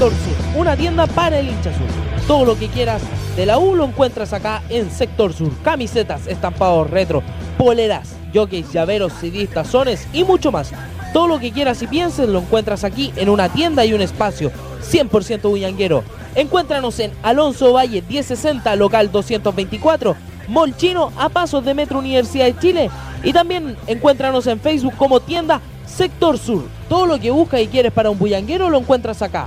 Sector Sur, una tienda para el hincha sur. Todo lo que quieras de la U lo encuentras acá en Sector Sur. Camisetas, estampados retro, poleras, jockeys, llaveros, CDs, tazones y mucho más. Todo lo que quieras y pienses lo encuentras aquí en una tienda y un espacio 100% bullanguero. Encuéntranos en Alonso Valle 1060, local 224, Molchino a pasos de Metro Universidad de Chile. Y también encuéntranos en Facebook como tienda Sector Sur. Todo lo que buscas y quieres para un bullanguero lo encuentras acá.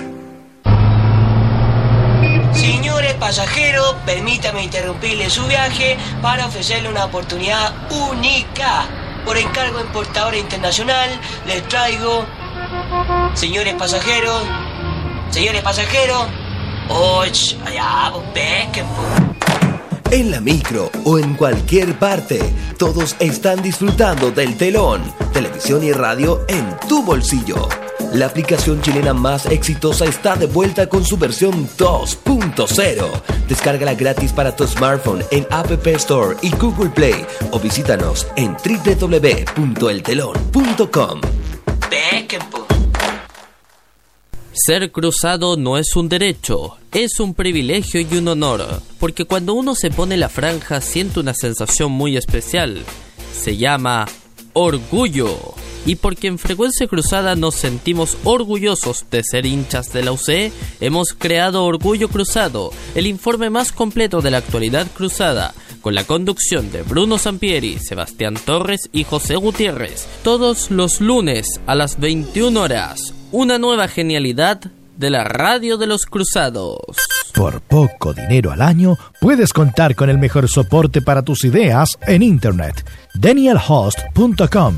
Señores pasajeros, permítame interrumpirle su viaje para ofrecerle una oportunidad única. Por encargo de importadora internacional, les traigo, señores pasajeros, señores pasajeros, ¡Oh, allá, pues. En la micro o en cualquier parte, todos están disfrutando del telón, televisión y radio en tu bolsillo. La aplicación chilena más exitosa está de vuelta con su versión 2.0. Descárgala gratis para tu smartphone en App Store y Google Play o visítanos en www.eltelon.com. Ser cruzado no es un derecho, es un privilegio y un honor, porque cuando uno se pone la franja siente una sensación muy especial. Se llama orgullo. Y porque en Frecuencia Cruzada nos sentimos orgullosos de ser hinchas de la UC, hemos creado Orgullo Cruzado, el informe más completo de la actualidad cruzada, con la conducción de Bruno Sampieri, Sebastián Torres y José Gutiérrez, todos los lunes a las 21 horas. Una nueva genialidad de la radio de los cruzados. Por poco dinero al año, puedes contar con el mejor soporte para tus ideas en Internet. DanielHost.com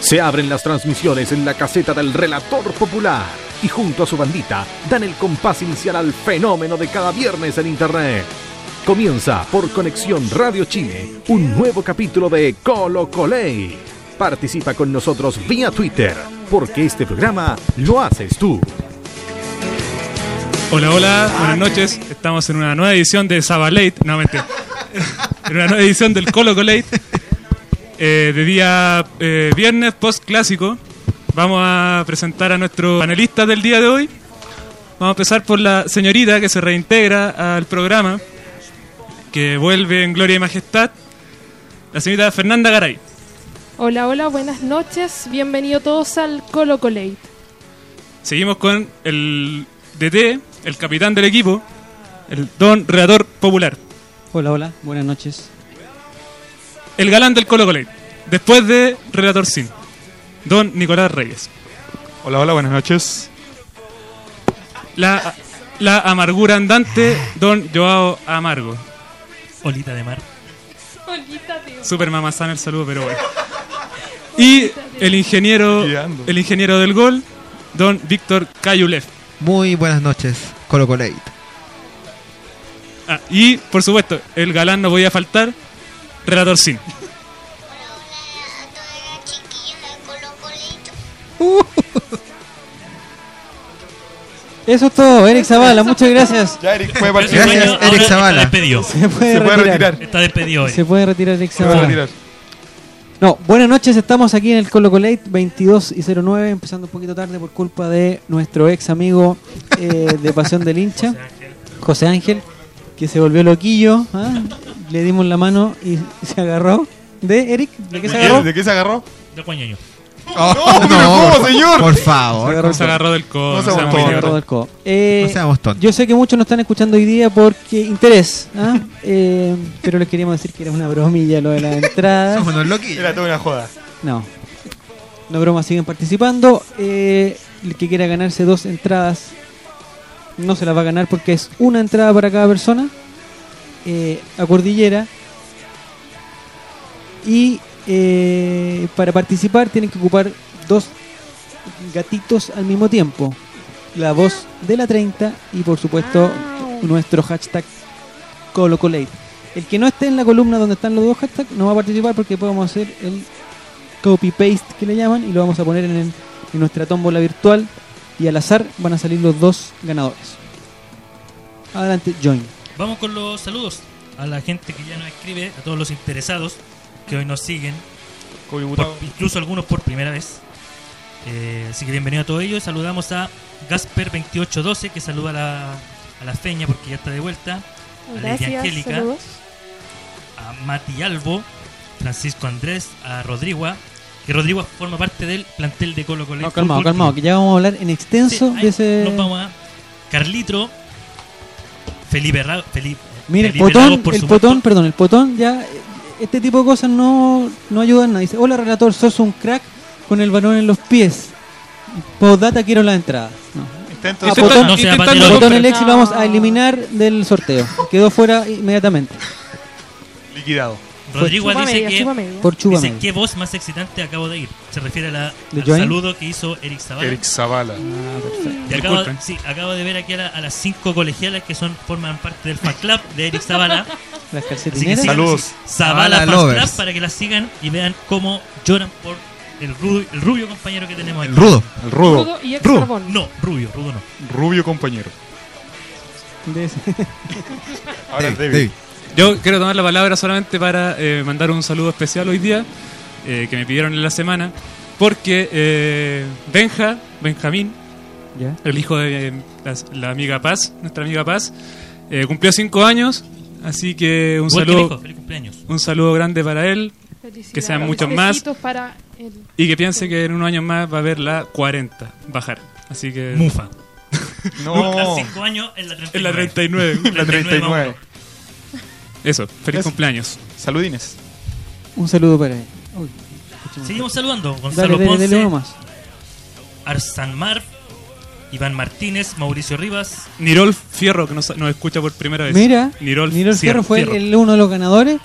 Se abren las transmisiones en la caseta del relator popular y junto a su bandita dan el compás inicial al fenómeno de cada viernes en Internet. Comienza por Conexión Radio Chile un nuevo capítulo de Colo Coley. Participa con nosotros vía Twitter, porque este programa lo haces tú. Hola, hola, buenas noches. Estamos en una nueva edición de Sabalate, nuevamente. en una nueva edición del Colo Colate. Eh, de día eh, viernes, post clásico. Vamos a presentar a nuestros panelistas del día de hoy. Vamos a empezar por la señorita que se reintegra al programa, que vuelve en gloria y majestad, la señorita Fernanda Garay. Hola, hola, buenas noches. Bienvenidos todos al Colo Colate. Seguimos con el DT, el capitán del equipo, el don redactor popular. Hola, hola, buenas noches. El galán del Colo Colate. Después de Relator Sin, don Nicolás Reyes. Hola, hola, buenas noches. La, la amargura andante, don Joao Amargo. Olita de mar. Super mamazán el saludo, pero bueno. Y el ingeniero, el ingeniero del gol, don Víctor Cayulev. Muy buenas noches, Colo Colate. Ah, y, por supuesto, el galán no podía faltar, Relator Sin. Eso es todo, Eric Zavala, muchas gracias. Ya, Eric, puede Gracias, partir. Eric Ahora está Zavala. despedido. Se puede, Se puede retirar. retirar. Está despedido hoy. Se puede retirar Eric Se puede Zavala. retirar. No, buenas noches, estamos aquí en el Colo Colate 22 y 09, empezando un poquito tarde por culpa de nuestro ex amigo eh, de Pasión del Hincha, José Ángel, que se volvió loquillo, ¿ah? le dimos la mano y se agarró. ¿De Eric? ¿De qué se agarró? ¿De qué se agarró? De cuañeño. no, pero ¿cómo, señor? Por favor. Se agarró del codo. No o sea, seamos muy tontos. negro. Agarró del codo. Eh, No seamos tontos. Yo sé que muchos nos están escuchando hoy día porque interés, ¿ah? Eh, pero les queríamos decir que era una bromilla lo de las entradas. Somos unos loquillos. Era toda una joda. No. No broma, siguen participando. Eh, el que quiera ganarse dos entradas no se las va a ganar porque es una entrada para cada persona eh, a Cordillera. Y eh, para participar tienen que ocupar dos gatitos al mismo tiempo. La voz de la 30 y por supuesto nuestro hashtag ColoColate. El que no esté en la columna donde están los dos hashtags no va a participar porque podemos hacer el copy-paste que le llaman y lo vamos a poner en, el- en nuestra tómbola virtual y al azar van a salir los dos ganadores. Adelante, join. Vamos con los saludos a la gente que ya nos escribe, a todos los interesados que hoy nos siguen, por- incluso algunos por primera vez. Eh, así que bienvenido a todos ellos. Saludamos a Gasper2812 que saluda a la, a la Feña porque ya está de vuelta. A Lady Gracias, Angélica, saludos. a Mati Albo, Francisco Andrés, a Rodrigo, que Rodrigo forma parte del plantel de Colo Colo. No, calmado, calmado, que ya vamos a hablar en extenso de ese... Nos vamos a Carlitro, Felipe Ra Felipe, Mira, el Felipe potón, Lagos, por el supuesto. potón, perdón, el potón ya, este tipo de cosas no, no ayudan a nadie. Dice, hola relator, sos un crack con el balón en los pies. Postdata quiero la entrada. No. Intento A Intenta- Potón, no sea Potón patero. Potón el ex y lo vamos a eliminar del sorteo. Quedó fuera inmediatamente. Liquidado. Rodrigo dice media, que media. Por dice media. qué voz más excitante acabo de ir. Se refiere a la, ¿De al Join? saludo que hizo Eric Zavala. Eric Zavala. Y acabo, sí, acabo de ver aquí a, la- a las cinco colegialas que son forman parte del fan club de Eric Zavala. Las Así que calcetineras. sigan Saludos. Zavala Zavala Lovers. Club para que las sigan y vean cómo lloran por el rubio, el rubio compañero que tenemos aquí. El rudo. El rudo. Rudo y ex Rudo. carbón. No, rubio, rudo no. Rubio compañero. De ese. Ahora el David, David. Yo quiero tomar la palabra solamente para eh, mandar un saludo especial hoy día, eh, que me pidieron en la semana, porque eh, Benja, Benjamín, Ya. el hijo de eh, la, la amiga Paz, nuestra amiga Paz, eh, cumplió cinco años, así que un saludo, hijo, feliz cumpleaños. un saludo grande para él, que sean muchos más Besitos para el- y que piense que en unos años más va a haber la 40 bajar. Así que Mufa. No. A cinco años en la 39. en la 39. La 39. Eso, feliz Eso. cumpleaños. Saludines. Un saludo para él. Uy. Seguimos saludando. Gonzalo dale, Ponce, dale. Arsan Mar, Iván Martínez, Mauricio Rivas. Nirol Fierro, que nos, nos escucha por primera vez. Mira, Nirol, Nirol Fierro fue Fierro. el- uno de los ganadores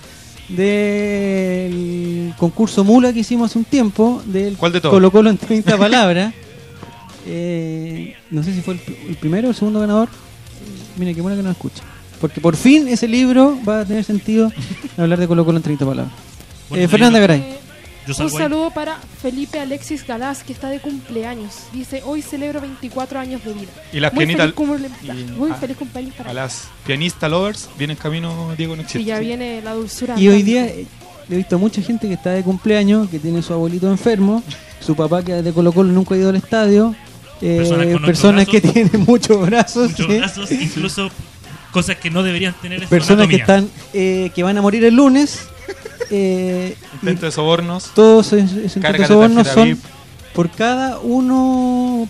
del concurso Mula que hicimos hace un tiempo, del ¿Cuál de todos? Colo Colo en 30 palabras. Eh, no sé si fue el, el primero o el segundo ganador. Mira, qué bueno que nos escucha. Porque por fin ese libro va a tener sentido hablar de Colo Colo en 30 palabras. Bueno, Eh, Fernanda Garay. Yo Un saludo para Felipe Alexis Galás, que está de cumpleaños. Dice, hoy celebro 24 años de vida. Y las Muy pianitas. feliz, cumple- y- muy a- feliz cumpleaños para A las pianista lovers viene en camino Diego no Y ya viene la dulzura. Y hoy día eh, he visto a mucha gente que está de cumpleaños, que tiene su abuelito enfermo, su papá que es de Colo Colo nunca ha ido al estadio, eh, Personas personas que tienen muchos brazos, Muchos ¿sí? brazos, incluso cosas que no deberían tener en personas que están eh, que van a morir el lunes. eh, Intento de sobornos. todos esos intentos de sobornos son VIP. por cada uno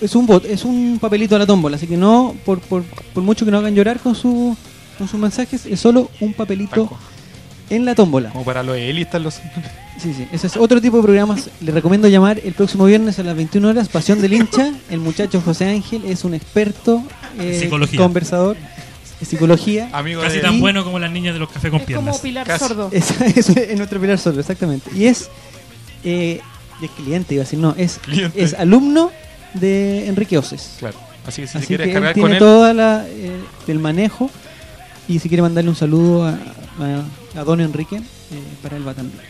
es un bot, es un papelito a la tómbola, así que no por, por, por mucho que no hagan llorar con su con sus mensajes, es solo un papelito en la tómbola. Como para los elitas los... Sí, sí. Ese es otro tipo de programas. Le recomiendo llamar el próximo viernes a las 21 horas. Pasión del hincha. El muchacho José Ángel es un experto eh, Psicología. conversador de psicología. Amigo Casi de- tan bueno como las niñas de los cafés con Es piernas. como Pilar Casi. Sordo. Es, es- es nuestro pilar sordo, exactamente. Y es, eh, es cliente, iba a decir, no, es, Cliente. es alumno de Enrique Oces. Claro. Así que si Así se quiere que él tiene él, toda la eh, el manejo y si quiere mandarle un saludo a, a- a don Enrique, eh, para él va también.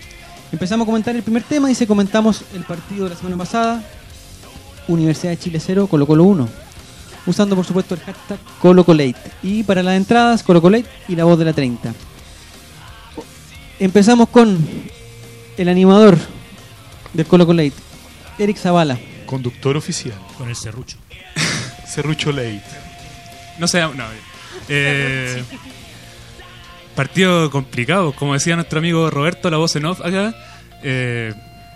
Empezamos a comentar el primer tema, dice comentamos el partido de la semana pasada, Universidad de Chile 0, Colo Colo 1, usando por supuesto el hashtag ColoColate. Y para las entradas, ColoColate y la voz de la 30. Empezamos con el animador del ColoColate, Eric Zavala. conductor oficial. Con el serrucho. Serrucho Late. No sé, no. eh, partido complicado, como decía nuestro amigo Roberto, la voz en off acá. eh,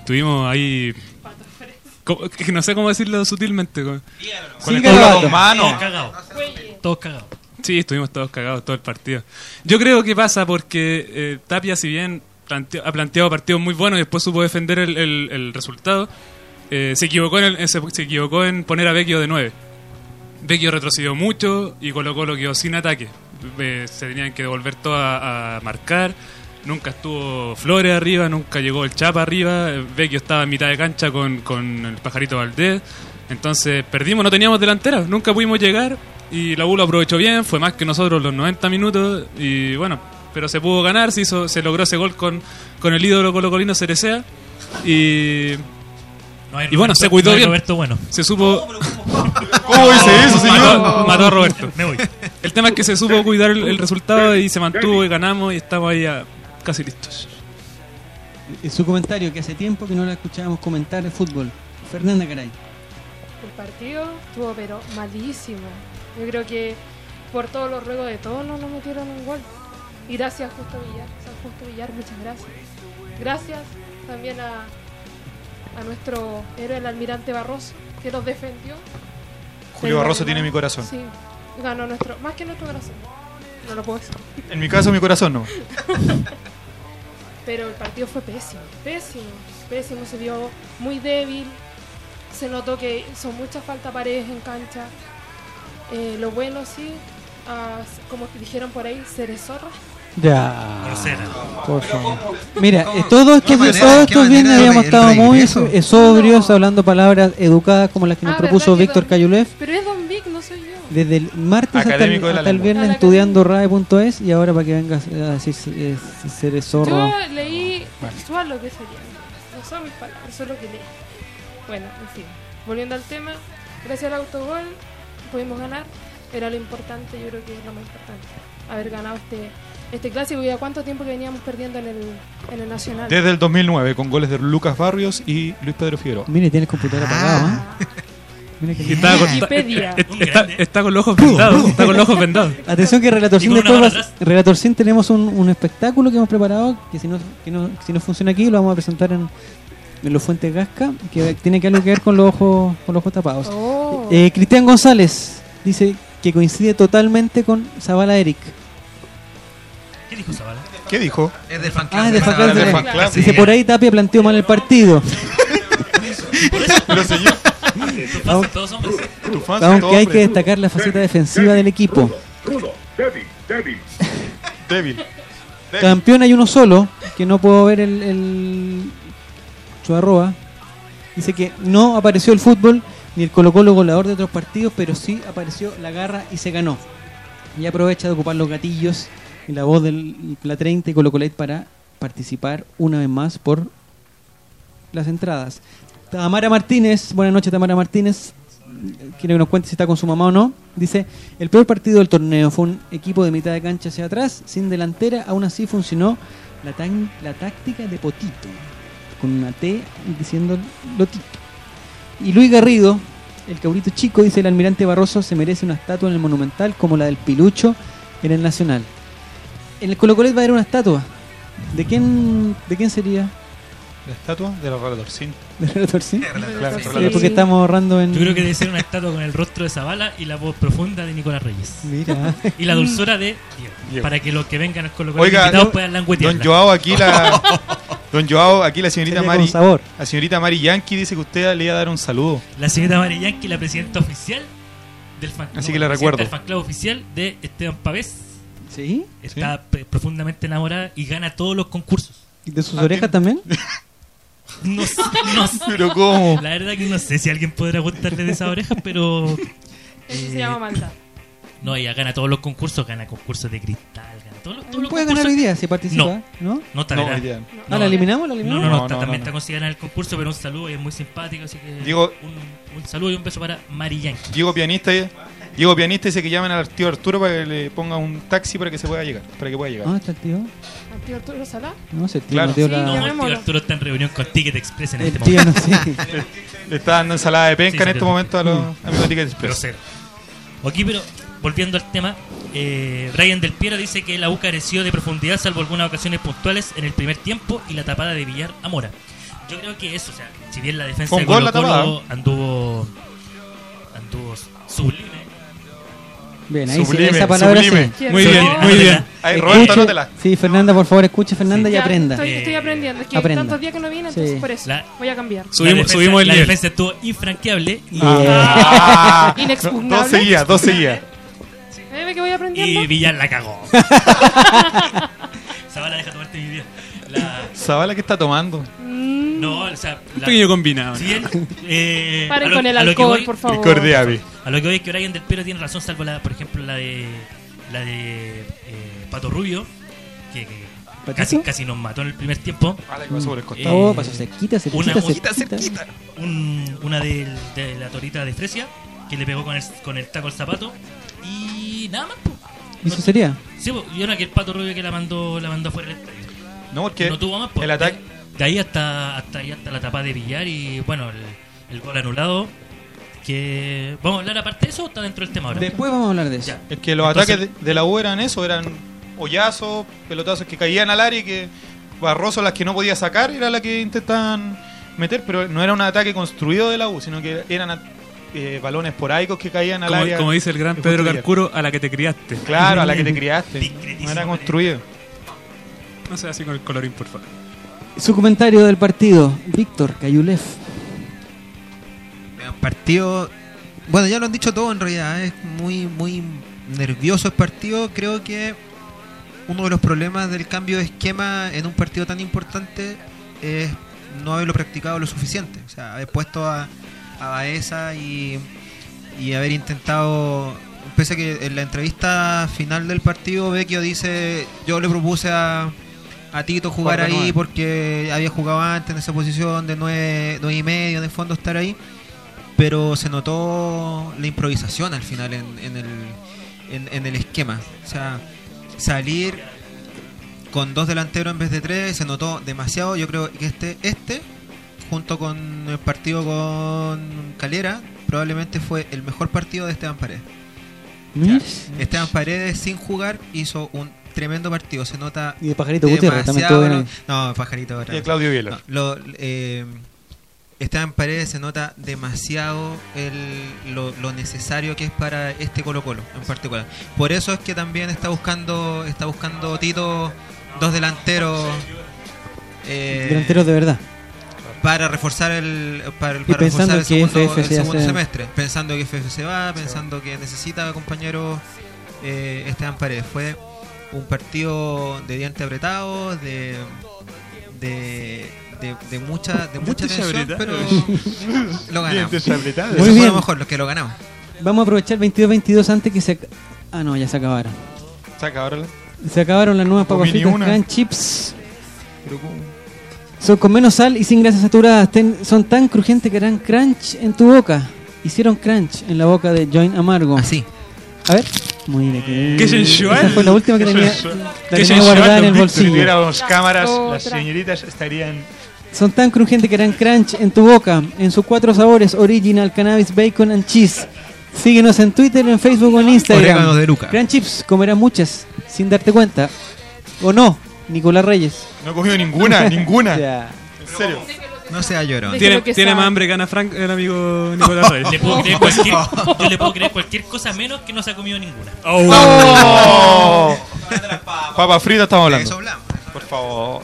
tuvimos ahí. No sé cómo decirlo sutilmente. co- Con el manos. Todos cagados. Todos cagados. Sí, estuvimos todos cagados todo el partido. Yo creo que pasa porque eh, Tapia, si bien planteó- ha planteado partidos muy buenos y después supo defender el, el- el resultado, eh, se, equivocó en el- se, se equivocó en poner a Vecchio de 9. Vecchio retrocedió mucho y Colo Colo quedó sin ataque. Eh, se tenían que devolver todo a, a marcar. Nunca estuvo Flores arriba, nunca llegó el Chapa arriba. Vecchio estaba en mitad de cancha con, con el pajarito Valdés. Entonces perdimos, no teníamos delantera, nunca pudimos llegar. Y la U lo aprovechó bien, fue más que nosotros los 90 minutos. Y bueno, pero se pudo ganar, se, hizo, se logró ese gol con, con el ídolo colocolino Cerecea. Y, No hay y bueno, se cuidó no bien. Roberto bueno. Se supo. ¿Cómo dice eso, señor? Mató, mató a Roberto. Me voy. El tema es que se supo cuidar el, el resultado y se mantuvo y ganamos y estamos ahí a- casi listos. En su comentario, que hace tiempo que no la escuchábamos comentar el fútbol. Fernanda Caray. El partido estuvo pero malísimo. Yo creo que por todos los ruegos de todos no nos metieron un gol. Y gracias Justo Villar, San Justo Villar, muchas gracias. Gracias también a, a nuestro héroe, el almirante Barroso, que nos defendió. Julio Barroso tiene mi corazón. Sí, ganó nuestro, más que nuestro corazón. No lo puedo decir. En mi caso, mi corazón no. Pero el partido fue pésimo, pésimo, pésimo, se vio muy débil, se notó que son muchas falta paredes en cancha. Eh, lo bueno sí, ah, como dijeron por ahí, Cerezorra. Ya. Grosera. Por favor. Mira, eh, todos estos, manera- viernes habíamos estado muy eh, sobrios, hablando palabras educadas como las que nos Ah, propuso ¿verdad que Víctor Cayulev. Pero es Don Vic, no soy yo. Desde el martes hasta el, hasta viernes estudiando RAE.es y ahora para que vengas a decir eh, ser zorro. Yo leí textual lo que sería. No son mis palabras, eso es lo que leí. Bueno, en fin. Volviendo al tema, gracias al autogol pudimos ganar. Era lo importante, yo creo que es lo más importante. Haber ganado este, este clásico y a cuánto tiempo que veníamos perdiendo en el, en el Nacional. Desde el 2009, con goles de Lucas Barrios y Luis Pedro Figueroa. Mire, tiene el computador apagado. ¿eh? Mira que Y está, con, está, está- está con los ojos vendados. Está con los ojos vendados. Atención que Relatorcín después. Relatorcín tenemos un, un espectáculo que hemos preparado que si no, que no, si no funciona aquí lo vamos a presentar en, en los Fuentes Gasca que tiene que algo que ver con los ojos con los ojos tapados. Oh. Eh, Cristian González dice que coincide totalmente con Zavala Eric. ¿Qué dijo Zavala? ¿Qué dijo? Es del fan club. Ah, es fan club del fan club. Dice por ahí Tapia planteó mal el partido. Pero señor, Tus fans todos hombres. son Aunque hay que hombres. destacar la faceta defensiva del equipo. Débil. Débil. Campeón hay uno solo, que no puedo ver el, el- su arroba. Dice que no apareció el fútbol ni el Colo Colo goleador de otros partidos, pero sí apareció la garra y se ganó. Y aprovecha de ocupar los gatillos y la voz del la 30 y Colo Colet para participar una vez más por las entradas. Tamara Martínez, buenas noches Tamara Martínez, quiere que nos cuente si está con su mamá o no. Dice, el peor partido del torneo fue un equipo de mitad de cancha hacia atrás, sin delantera, aún así funcionó la, la táctica de Potito, con una T diciendo Lotito. Y Luis Garrido, el cabrito chico, dice el almirante Barroso se merece una estatua en el Monumental como la del Pilucho en el Nacional. En el Colo Colet va a haber una estatua. ¿De quién, de quién sería? La estatua de la Relatorcín. ¿De Relatorcín? Claro, Sí, porque estamos ahorrando en. Yo creo que debe ser una estatua con el rostro de Zavala y la voz profunda de Nicolás Reyes. Mira. Y la dulzura de Diego. Diego. Para que los que vengan al Colo Colo Oiga, invitados puedan languetearla. Don Joao aquí la Don Joao aquí la señorita Mari con sabor. la señorita Mari Yankee dice que usted le iba a dar un saludo. La señorita María Yankee, la presidenta oficial del fan Así no, que la recuerdo. del fan club oficial de Esteban Pavés. ¿Sí? Está profundamente enamorada y gana todos los concursos. ¿Y ¿De sus orejas también? No, sé- no sé. Pero ¿cómo? La verdad que no sé si alguien podrá gustarle de esas orejas, pero. Eso eh, se llama maldad. No, ella gana todos los concursos, gana concursos de cristal, gana todos los, todos los Puede ganar hoy día si participa, No, ¿no? no, está No, verá. hoy día no. Ah, ¿la eliminamos? ¿La eliminamos? No, no, no, No, está- no, también no, está considerada en el concurso, pero un saludo y es muy simpático, así que. Digo- un, un saludo y un beso para Mari Yankee. Diego pianista Diego pianista dice que llamen al tío Arturo para que le ponga un taxi para que se pueda llegar, para que pueda llegar. Ah, está el tío. ¿Tío Arturo Salá? No sé, el tío Claro. no dio Sí, la. No, el tío. Arturo está en reunión con Ticket Express en El este tío momento. no sé. Le está dando ensalada de penca Sí, en sí, este sí. momento a los amigos de Ticket Pero Express. cero. Aquí, pero volviendo al tema, eh, Brian Del Piero dice que la U careció de profundidad salvo algunas ocasiones puntuales en el primer tiempo y la tapada de Villar a Mora. Yo creo que eso, o sea, si bien la defensa de Colo la Colo anduvo anduvo sublime. Bien, ahí sí, Sublime, esa palabra sublime. sí. Muy bien, muy bien. Ahí, Escuche- Roberto, anótela. Sí, Fernanda, por favor, escuche Fernanda y Ya, aprenda. Estoy, estoy aprendiendo. Es que Aprenda. tantos días que no vine, entonces Sí. por eso. La- Voy a cambiar. Subimos- la defensa, subimos el la nivel. defensa estuvo infranqueable y, Ah, Inexpugnable. Dos seguidas, dos seguidas. ¿Eh, ve que voy aprendiendo? y Villar la cagó. Zavala, deja tomarte mi vida. La, Zavala que está tomando. Mm, no, o sea, Un la- pequeño combinado. Si eh, Paren a lo- con el a lo que alcohol, voy- por favor. Cordiavi. A lo que voy es que Brian del Piero tiene razón, salvo la, por ejemplo, la de la de eh, Pato Rubio, que, que ¿Patito? casi, casi nos mató en el primer tiempo. El. Eh, Oh, pasó cerquita, cerquita, una, cerquita. un- una del- de, la torita de Fresia, que le pegó con el, con el taco al zapato. Y nada más. po. ¿Y eso sería? Sí, po, y una que el Pato Rubio que la mandó, la mandó fuera del estadio. No, porque No tuvo más. po. el ataque De, de ahí hasta, hasta ahí hasta la tapa de Villar y bueno, el, el gol anulado. Que. ¿Vamos a hablar aparte de eso o está dentro del tema ahora? Después vamos a hablar de eso. Ya. es que los Entonces- ataques de, de la U eran eso, eran hoyazos, pelotazos que caían al área y que Barroso las que no podía sacar era la que intentaban meter, pero no era un ataque construido de la U, sino que eran eh, balones esporádicos que caían al Como, área. como dice el gran Pedro Carcuro, a la que te criaste. Claro, a la que te criaste. No era eh. construido. No sea así con el colorín, por favor. Su comentario del partido, Víctor Cayulef. Partido. Bueno, ya lo han dicho todo en realidad. Es muy, muy nervioso el partido. Creo que uno de los problemas del cambio de esquema en un partido tan importante es no haberlo practicado lo suficiente. O sea, haber puesto a, a Baeza y, y haber intentado. Pese a que en la entrevista final del partido, Vecchio dice: Yo le propuse a, a Tito jugar de ahí nueve. porque había jugado antes en esa posición de nueve, nueve y medio, en el fondo estar ahí pero se notó la improvisación al final en, en el, en, en el esquema. O sea, salir con dos delanteros en vez de tres se notó demasiado. Yo creo que este, este junto con el partido con Calera, probablemente fue el mejor partido de Esteban Paredes. Esteban Paredes sin jugar hizo un tremendo partido. Se nota Y de Pajarito Gutiérrez también bien No, Pajarito Y vez. Claudio Vieler. No, lo, eh, Esteban Paredes se nota demasiado el- lo, lo necesario que es para este Colo Colo en particular. Por eso es que también está buscando está buscando Tito dos delanteros eh, Delanteros de verdad. para reforzar el para, para reforzar el segundo, el se segundo semestre pensando que FF se va pensando que necesita compañeros eh, Esteban Paredes fue un partido de diente apretado de de, de, de mucha de mucha tensión pero lo ganamos. Eso Muy fue bien. lo mejor los que lo ganamos Vamos a aprovechar 22-22 antes que se... Ah, no, ya se acabaron. Ahora. la- Se acabaron las nuevas papas fritas. Crunch Chips. Son con menos sal y sin grasas saturadas. Ten- son tan crujientes que harán crunch en tu boca. Hicieron crunch en la boca de Join Amargo. así A ver. Muy bien. que- Qué sensual. Esa fue la última que tenía, la Qué tenía guardada en el Víctor. Si bolsillo. tuviéramos cámaras, Otra. las señoritas estarían. Son tan crujientes que harán crunch en tu boca. En sus cuatro sabores: Original, Cannabis, Bacon and Cheese. Síguenos en Twitter, en Facebook o en Instagram. De Luca. Crunch Chips, comerás muchas sin darte cuenta. ¿O no? Nicolás Reyes. No he comido ninguna, ninguna. Ya. En serio. No sea llorón. Tiene, tiene más hambre que Ana Frank, el amigo Nicolás Reyes. Le puedo creer cualquier, yo le puedo creer cualquier cosa menos que no se ha comido ninguna. Oh. Papa frita estamos hablando. Por favor.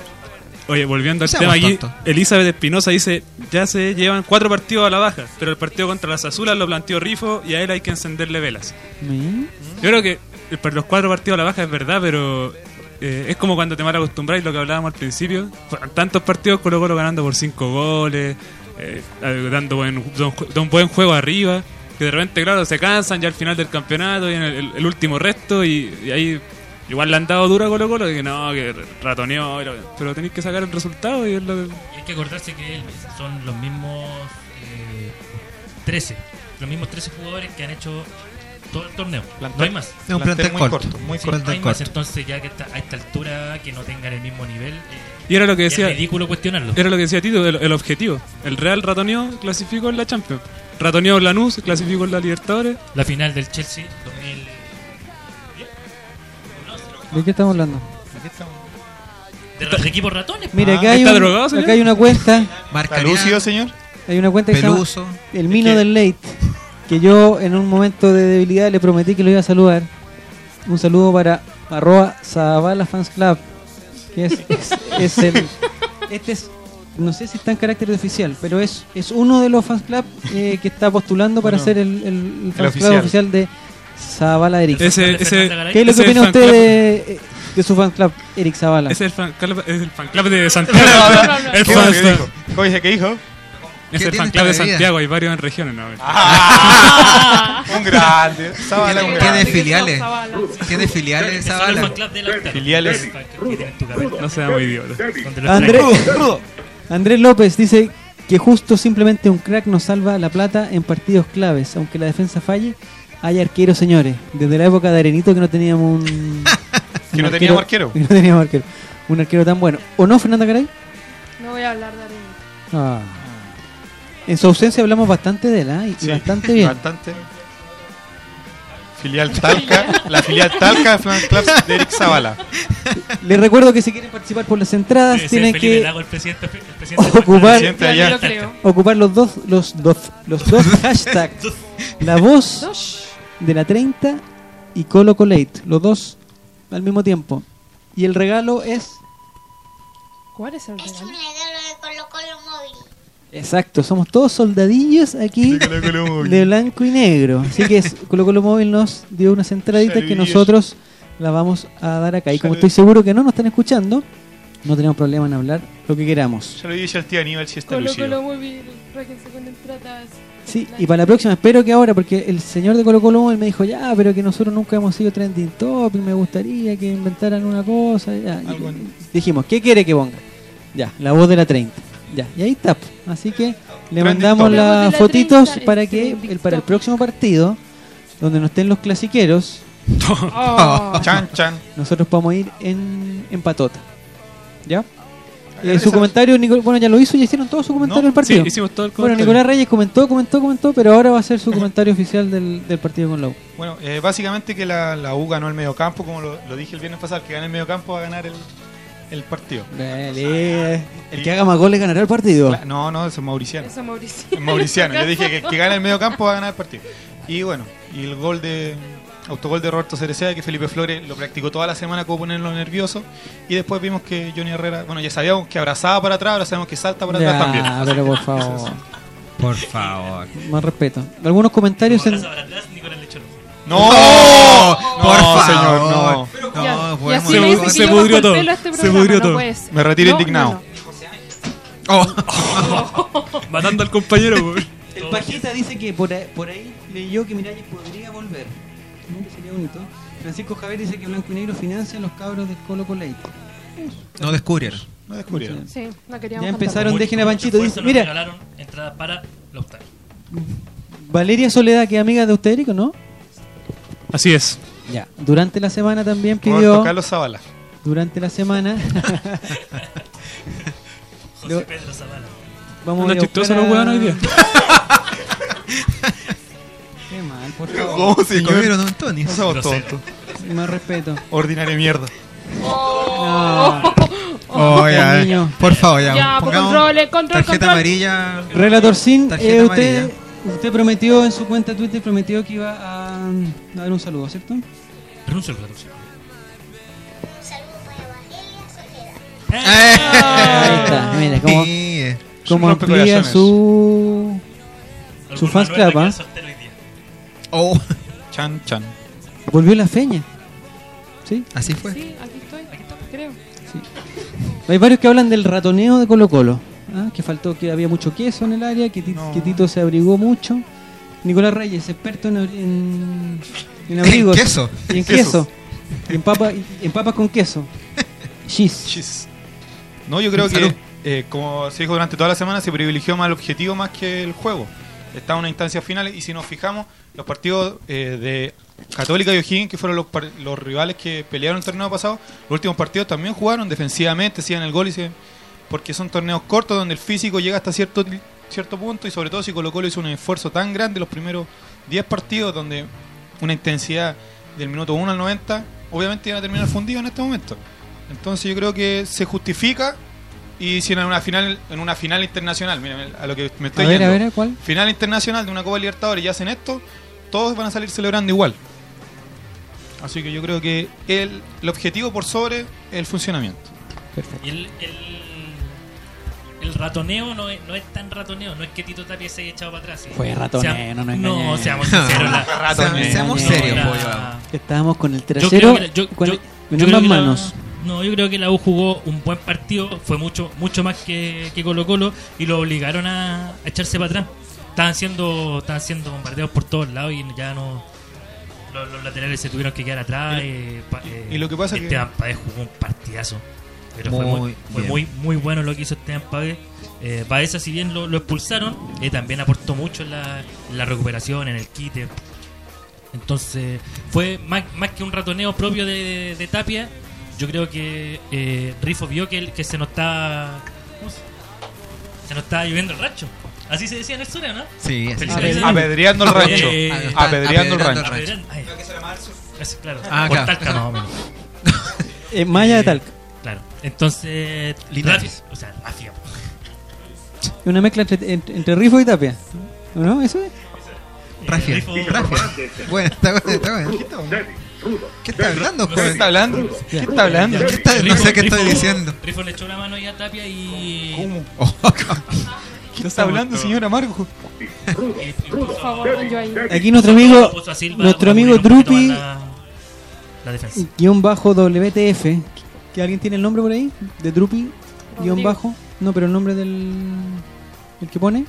Oye, volviendo al tema aquí. Elizabeth Espinosa dice, ya se llevan cuatro partidos a la baja, pero el partido contra las Azulas lo planteó Rifo y a él hay que encenderle velas. Yo creo que eh, los cuatro partidos a la baja es verdad, pero eh, es como cuando te mal acostumbráis lo que hablábamos al principio. Tantos partidos Colo Colo ganando por cinco goles, eh, dando buen, buen juego arriba, que de repente, claro, se cansan ya al final del campeonato y en el, último resto y, y ahí igual le han dado duro a Colo Colo, de que no, que ratoneó, pero tenéis que sacar el resultado y es lo que... Y hay que acordarse que son los mismos eh, 13, los mismos 13 jugadores que han hecho todo el torneo. Plantel- no hay más. Es un plantel muy corto, muy Sí, corto. no hay más, entonces ya que está- a esta altura que no tengan el mismo nivel. eh, Y era lo que es decía. ridículo cuestionarlo. Era lo que decía Tito, el, el objetivo. El Real ratoneó, clasificó en la Champions. Ratoneó en Lanús, clasificó en la Libertadores. La final del Chelsea 2000. ¿De qué estamos hablando? De los equipos ratones. Mira, Ah. acá hay, un- acá hay una cuenta. ¿Está lúcido, señor? Hay una cuenta que se Peluso. llama El Mino del Late. Que yo en un momento de debilidad le prometí que lo iba a saludar. Un saludo para arroba Zavala Fans Club. Que es, es, es el. Este es. No sé si está en carácter de oficial, pero es, es uno de los fans club eh, que está postulando para ser el, el, el fans club oficial. oficial de Zavala Eric. Ese- ese- ¿Qué es lo que opina usted club- de, de su fan club, Eric Zavala? Es el fan club, es el fan club de Santiago. No, no. ¿Cómo dice? ¿Qué dijo? Es ¿Qué el tiene fan club de? Santiago, hay varios en regiones. No, Ah, un grande. Zavala, un Tiene grande. filiales. Tiene filiales, Ese es el Zavala. fan club de la Filiales. No seamos idiotas. Andrés. Andrés López dice que justo simplemente un crack nos salva la plata en partidos claves. Aunque la defensa falle, hay arqueros, señores. Desde la época de Arenito que no teníamos un... Que un no teníamos arquero. que no teníamos arquero. Un arquero tan bueno. ¿O no, Fernanda Caray? No voy a hablar de Arenito. Ah. En su ausencia hablamos bastante de él, ¿ah? Y- bastante bien. Bastante. Filial Talca, la filial Talca de Club de Eric Zavala. Les recuerdo que si quieren participar por las entradas, tienen que Lago, el presidente, el presidente ocupar, Presidente allá. Yo lo creo. ocupar los dos, los dos, los dos hashtags. La voz de la 30 y Colo Colate. Los dos al mismo tiempo. Y el regalo es. ¿Cuál es el regalo? Exacto, somos todos soldadillos aquí de blanco y negro. Así que es- Colo Colo Móvil nos dio unas entraditas que nosotros las vamos a dar acá. Y como estoy seguro que no nos están escuchando, no tenemos problema en hablar lo que queramos. Ya lo dije al tío Aníbal si está Colo lucido. Colo móvil, ráquense con entradas. Sí, y para la próxima, espero que ahora, porque el señor de Colo Colo Móvil me dijo, ya, pero que nosotros nunca hemos sido trending topic, me gustaría que inventaran una cosa. Ya. Y dijimos, ¿qué quiere que ponga? Ya, la voz de la 30. Ya, y ahí está. Así que le mandamos las la fotitos 30 para que el, para el próximo partido, donde no estén los clasiqueros, Oh. Chan, chan. nosotros podamos ir en, en patota. ¿Ya? Eh, Esa- su comentario, Nicol- bueno, ya lo hizo, ya hicieron todo su comentario No, del partido. Sí, hicimos todo el Bueno. Nicolás Reyes comentó, comentó, comentó, pero ahora va a ser su comentario oficial del, del partido con la U. Bueno, eh, básicamente que la, la U ganó el mediocampo, como lo, lo dije el viernes pasado, el que gane el mediocampo va a ganar el, el partido. Dale. El que haga más goles ganará el partido. Cla- No, no, eso es Mauriciano. Eso, Mauricio. Es Mauriciano. Yo dije que el que gane el mediocampo va a ganar el partido. Y bueno, y el gol de autogol de Roberto Cereceda, que Felipe Flores lo practicó toda la semana como ponerlo nervioso. Y después vimos que Johnny Herrera, bueno, ya sabíamos que abrazaba para atrás, ahora sabemos que salta para atrás Ya, también. pero por favor. Por favor. Más respeto. Algunos comentarios en... no. No, Ya, y podemos así le ir dice con- que se yo pudrió todo. este Se pudrió no todo. Me retiro No, indignado. no, Oh. Matando al compañero, güey. El Pajita dice que por ahí, por ahí leyó que Miralles podría volver. ¿No? Que sería bonito. Francisco Javier dice que Blanco y Negro financia a los cabros del Colo Colo No descubrieron. No descubrieron. no. Sí, la queríamos Ya empezaron, dejen a Panchito. Dice, mira, regalaron entradas para Lautaro. Valeria Soledad, que es amiga de usted, Erico, ¿no? Así es. Ya. Durante la semana también Roberto pidió. Carlos Zavala. Durante la semana. José Pedro Zavala. Vamos Anda a chistoso los hoy día. Qué mal, por favor. ¿Cómo Se comieron un Tony. No somos tontos. Más respeto. Ordinaria mierda. No. Oh, ya, Niño. por favor, ya. Ya, pongamos controle, control, tarjeta control. amarilla. Relator Sin, Tarjeta eh, usted, amarilla. Usted prometió en su cuenta de Twitter, prometió que iba a, a dar un saludo, ¿cierto? Renuncio al renuncio. Ahí está, mira, cómo, Sí, cómo un amplía su, su fans club, ¿ah? Oh, Chan, chan. Volvió la feña. ¿Sí? así fue. Sí, aquí estoy, creo. Hay varios que hablan del ratoneo de Colo Colo. ¿Ah? Que faltó, que había mucho queso en el área, que, que Tito se abrigó mucho. Nicolás Reyes, experto en, en, en abrigos. queso. Y en queso. Y en, papa, y en papas con queso. Cheese. Chis. No, yo creo que, eh, como se dijo durante toda la semana, se privilegió más el objetivo más que el juego. Está en una instancia final y si nos fijamos, los partidos eh, de Católica y O'Higgins, que fueron los, par- los rivales que pelearon el torneo pasado, los últimos partidos también jugaron defensivamente, hacían el gol y se, porque son torneos cortos donde el físico llega hasta cierto cierto punto y sobre todo si Colo Colo hizo un esfuerzo tan grande los primeros 10 partidos donde una intensidad del minuto 1 al 90 obviamente iban a terminar fundido en este momento. Entonces yo creo que se justifica y si en una final en una final internacional mira a lo que me estoy A ver, yendo. a ver, ¿cuál? final internacional de una Copa Libertadores y hacen esto todos van a salir celebrando igual. Así que yo creo que el, el objetivo por sobre el funcionamiento. Y el, el, el ratoneo no es, no es tan ratoneo, no es que Tito Tapia se haya echado para atrás. ¿sí? Fue ratoneo, no nos No, seamos sinceros. la- Ratoneo. Seamos serios, la-. Estábamos con el Yo trasero creo que la- yo- con yo- en yo creo ambas que la- manos. no, yo creo que la U jugó un buen partido, fue mucho mucho más que, que Colo Colo y lo obligaron a, a echarse para atrás. Estaban siendo, estaban siendo bombardeados por todos lados y ya no... Los, los laterales se tuvieron que quedar atrás. eh, pa- eh, y lo que pasa que- Esteban Páez jugó un partidazo. Pero fue, Muy muy, fue muy, muy bueno lo que hizo Esteban Páez. Eh, Baeza, si bien lo, lo expulsaron, eh, también aportó mucho en la, en la recuperación, en el quite. Entonces, fue más, más que un ratoneo propio de, de Tapia. Yo creo que eh, Rifo vio que, el- que se nos está. ¿cómo se, se nos está lloviendo el rancho. Así se decía en el sur, ¿no? Sí, se apedreando el rancho Eh, apedreando el rancho Apedreando- ay, eso, claro. Ah, por claro. Talca, más o menos. Eh, Maya de Talca. Entonces, Linares. Rafi- o sea, Rafia. Una mezcla entre, entre, entre Rifo y Tapia. ¿O ¿No? ¿Eso es? Rafia. Rifo- Rafia. Bueno, está bueno, está bueno. ¿Qué está hablando, ¿Qué joven? está hablando? ¿Qué está hablando? ¿Qué está- no sé qué estoy diciendo. Rifo le echó la mano ya a Tapia y. ¿Cómo? ¿Qué está hablando, señor Amargo? Por favor, don Joaquín. Aquí nuestro amigo, nuestro amigo Drupi, guion bajo WTF. ¿Que alguien tiene el nombre por ahí? ¿De Drupi? Guión bajo. No, pero el nombre del. ¿El que pone?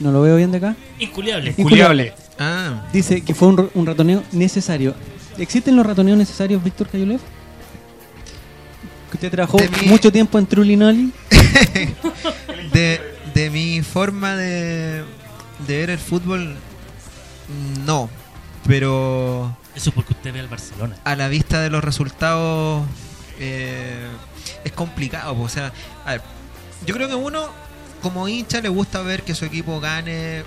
No lo veo bien de acá. Inculiable. Inculiable. Ah, Dice que fue un, ratoneo necesario. ¿Existen los ratoneos necesarios, Víctor Cayulev? Que usted trabajó De mi- mucho tiempo en Trulinoli. de, de mi forma de, de ver el fútbol, no. Pero Eso porque usted ve al Barcelona. a la vista de los resultados eh, es complicado. O sea, a ver, yo creo que uno, como hincha, le gusta ver que su equipo gane,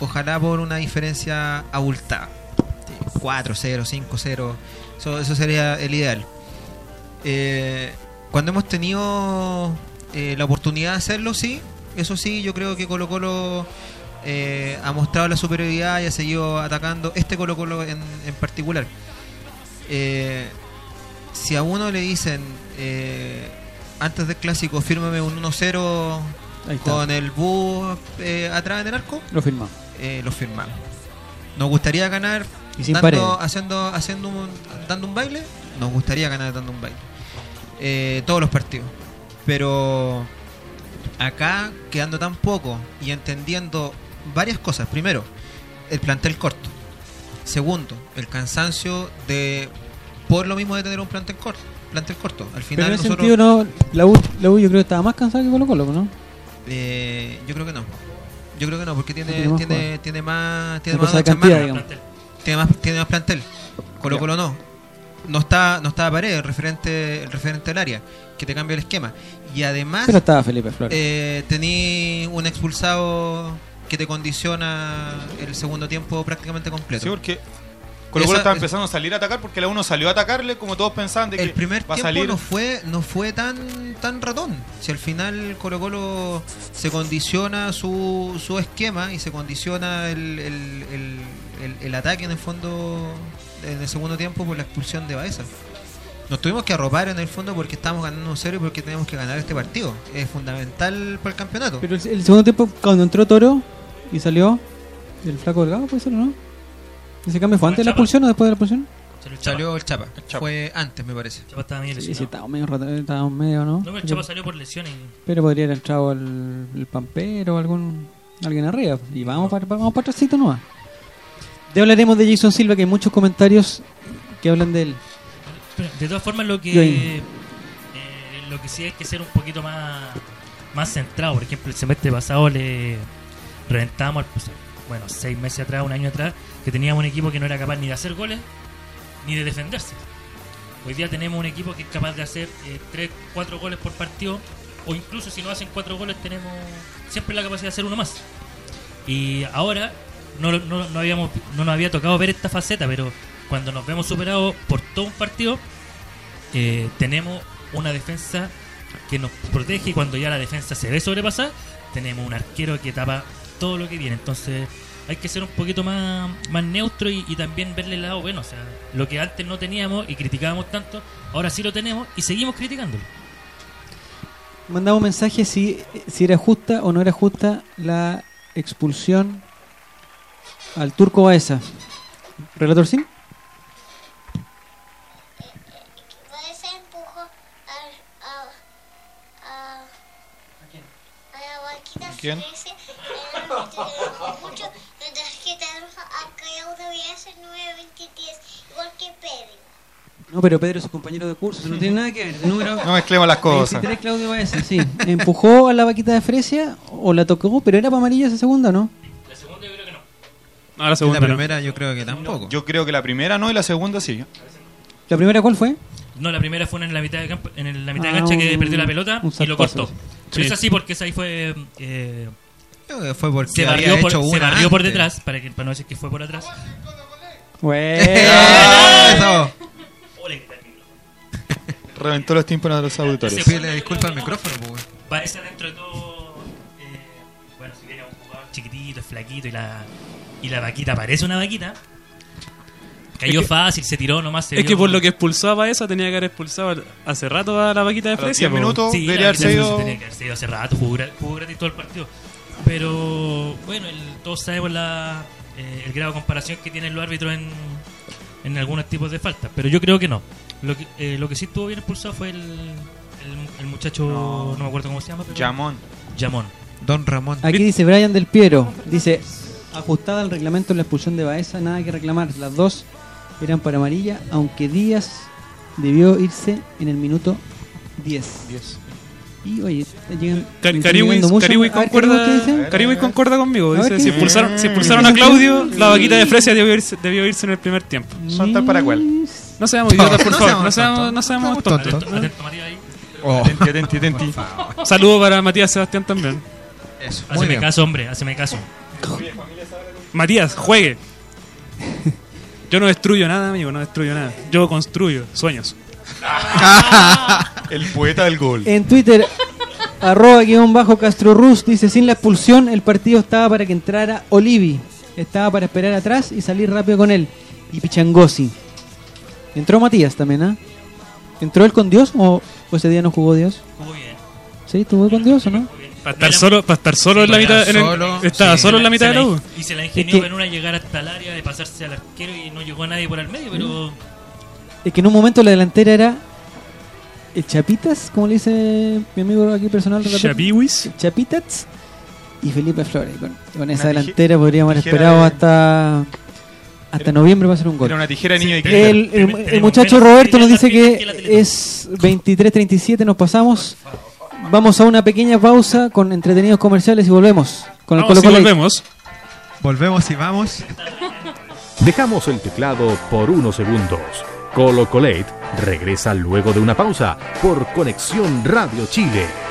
ojalá por una diferencia abultada. Sí, 4-0, 5-0, eso, eso sería el ideal. Eh, cuando hemos tenido eh, la oportunidad de hacerlo, sí, eso sí, yo creo que Colo Colo eh, ha mostrado la superioridad y ha seguido atacando este Colo Colo en, en particular. Eh, si a uno le dicen eh, antes del clásico, fírmame un 1-0 Ahí está. con el bus atrás en el arco, Lo firmamos. eh, lo firmamos. Nos gustaría ganar Y dando, haciendo, haciendo un- dando un baile. Nos gustaría ganar dando un baile. Todos los partidos. Pero acá, quedando tan poco y entendiendo varias cosas. Primero, el plantel corto. Segundo, el cansancio de por lo mismo de tener un plantel corto. Plantel corto. Al Pero final en ese nosotros, sentido, no, la, U, la U yo creo que estaba más cansada que Colo Colo, ¿no? eh, yo creo que no. Yo creo que no, porque tiene Tiene más tiene, más tiene más cantidad, tiene más tiene más plantel. Colo Colo no. No está no está pared el referente el referente del área que te cambia el esquema y además Pero estaba Felipe Flores. eh, tení un expulsado que te condiciona el segundo tiempo prácticamente completo. Sí, porque Colo Colo estaba empezando a salir a atacar porque la 1 salió a atacarle como todos pensaban de que el primer va a tiempo salir. no fue no fue tan tan ratón si al final Colo Colo se condiciona su, su esquema y se condiciona el, el, el- el- el ataque en el fondo en el segundo tiempo por la expulsión de Baeza nos tuvimos que arropar en el fondo porque estábamos ganando un cero y porque teníamos que ganar este partido es fundamental para el campeonato Pero el, el segundo tiempo, cuando entró Toro y salió el flaco delgado, puede ser, o ¿no? ¿Ese cambio fue antes de la expulsión o después de la expulsión? salió el Chapa. fue antes me parece Chapa estaba medio Sí, sí, lesionado. estábamos medio, estábamos medio, ¿no? No, pero el Chapa salió por lesión y Pero podría haber entrado el, el Pampero o algún alguien arriba. Y vamos para, vamos para atrásito nomás. De hablaremos de Jason Silva, que hay muchos comentarios que hablan de él. Pero, de todas formas, lo que eh, lo que sí hay que ser un poquito más más centrado. Por ejemplo, el semestre pasado le reventamos, pues, bueno, seis meses atrás, un año atrás, que teníamos un equipo que no era capaz ni de hacer goles ni de defenderse. Hoy día tenemos un equipo que es capaz de hacer eh, tres, cuatro goles por partido, o incluso si no hacen cuatro goles, tenemos siempre la capacidad de hacer uno más. Y ahora no, no, no habíamos, no nos había tocado ver esta faceta, pero cuando nos vemos superados por todo un partido, eh, tenemos una defensa que nos protege y cuando ya la defensa se ve sobrepasar, tenemos un arquero que tapa todo lo que viene. Entonces hay que ser un poquito más, más neutro y, y también verle el lado bueno. O sea, lo que antes no teníamos y criticábamos tanto, ahora sí lo tenemos y seguimos criticándolo. Mandaba un mensaje si, si era justa o no era justa la expulsión al turco Baeza. ¿Relator Sin? ¿Quién? Crece, el árbitro le enojó mucho, la tarjeta roja a Claudio Villas el 9-20-10, igual que Pedro. No, pero Pedro es su compañero de curso, no tiene nada que ver. El número No mezclemos las cosas. 23, Claudio Baeza, sí. ¿Empujó a la vaquita de Fresia o la tocó? ¿Pero era para amarilla esa segunda no? No, la segunda la no. primera yo creo que tampoco Yo creo que la primera no y la segunda sí. ¿La primera cuál fue? No, la primera fue en la mitad de, campo, en la mitad de Ah, cancha que perdió la pelota y lo cortó. Pero Sí. es así porque esa ahí fue. eh, Creo que fue porque se barrió, por, hecho se barrió por detrás, para, que, para no decir que fue por atrás. Eso. Reventó los tímpanos de los auditores. Pídele disculpas al micrófono, pues, dentro de todo. eh, bueno, si viene un jugador chiquitito, flaquito y la, y la vaquita parece una vaquita. Cayó Es que- fácil, se tiró nomás. Se Es vio- que por lo que expulsó a Baeza tenía que haber expulsado hace rato a la vaquita de Fresia. 10 po. minutos Sí, debería la haberse vaquita ido- tenía que haberse ido hace rato, jugó gratis todo el partido. Pero bueno, el- todos sabemos la, eh, el grado de comparación que tienen los árbitros en, en algunos tipos de faltas. Pero yo creo que no. Lo que, eh, lo que sí estuvo bien expulsado fue el, el, el muchacho, no. me acuerdo cómo se llama. Pero Yamón. Yamón. Don Ramón. Aquí dice Brian Del Piero. Dice, ajustada al reglamento la expulsión de Baeza, nada que reclamar. Las dos eran para amarilla, aunque Díaz debió irse en el minuto 10. Y oye, llegan... Cari- están Cariwis, llegando muchos- Cariwis a ver, concuerda, conmigo. A ver, Dice, ¿qué si expulsaron, si ¿Qué expulsaron a dice? Claudio, la vaquita de Fresia debió irse, debió irse en el primer tiempo. Son tal para cual. No seamos idiotas, por No favor. seamos No seamos, tontos. no seamos No seamos tontos. tontos. ¿no? Atento, Matías, ahí. Atenti, atenti, atenti. Saludos para Matías Sebastián también. Eso. Haceme caso, hombre, haceme caso. Matías, juegue. Yo no destruyo nada, amigo, no destruyo nada. Yo construyo sueños. El poeta del gol. En Twitter, arroba guion bajo Castro Rus dice, sin la expulsión el partido estaba para que entrara Olivi. Estaba para esperar atrás y salir rápido con él. Y Pichangosi. Entró Matías también, ¿ah? ¿Entró él con Dios o, o ese día no jugó Dios? Jugó bien. ¿Sí? ¿Estuvo con Dios o no? Para estar solo, para estar solo en la mitad, en el- estaba solo en la mitad de la U. Y se la Es ingenió que- en una llegar hasta el área de pasarse al arquero y no llegó nadie por el medio, pero Es que en un momento la delantera era el Chapitas, como le dice mi amigo aquí personal. Chapiwis. Chapitas y Felipe Flores. Con, con esa Una delantera podríamos haber esperado de- hasta hasta noviembre para hacer un gol. Era una tijera de niño de El, muchacho Roberto nos dice que es 23.37, nos pasamos. Vamos a una pequeña pausa con entretenidos comerciales y volvemos con el Vamos, Colo y volvemos. Volvemos y vamos. Dejamos el teclado por unos segundos. Colo Colate regresa luego de una pausa por Conexión Radio Chile.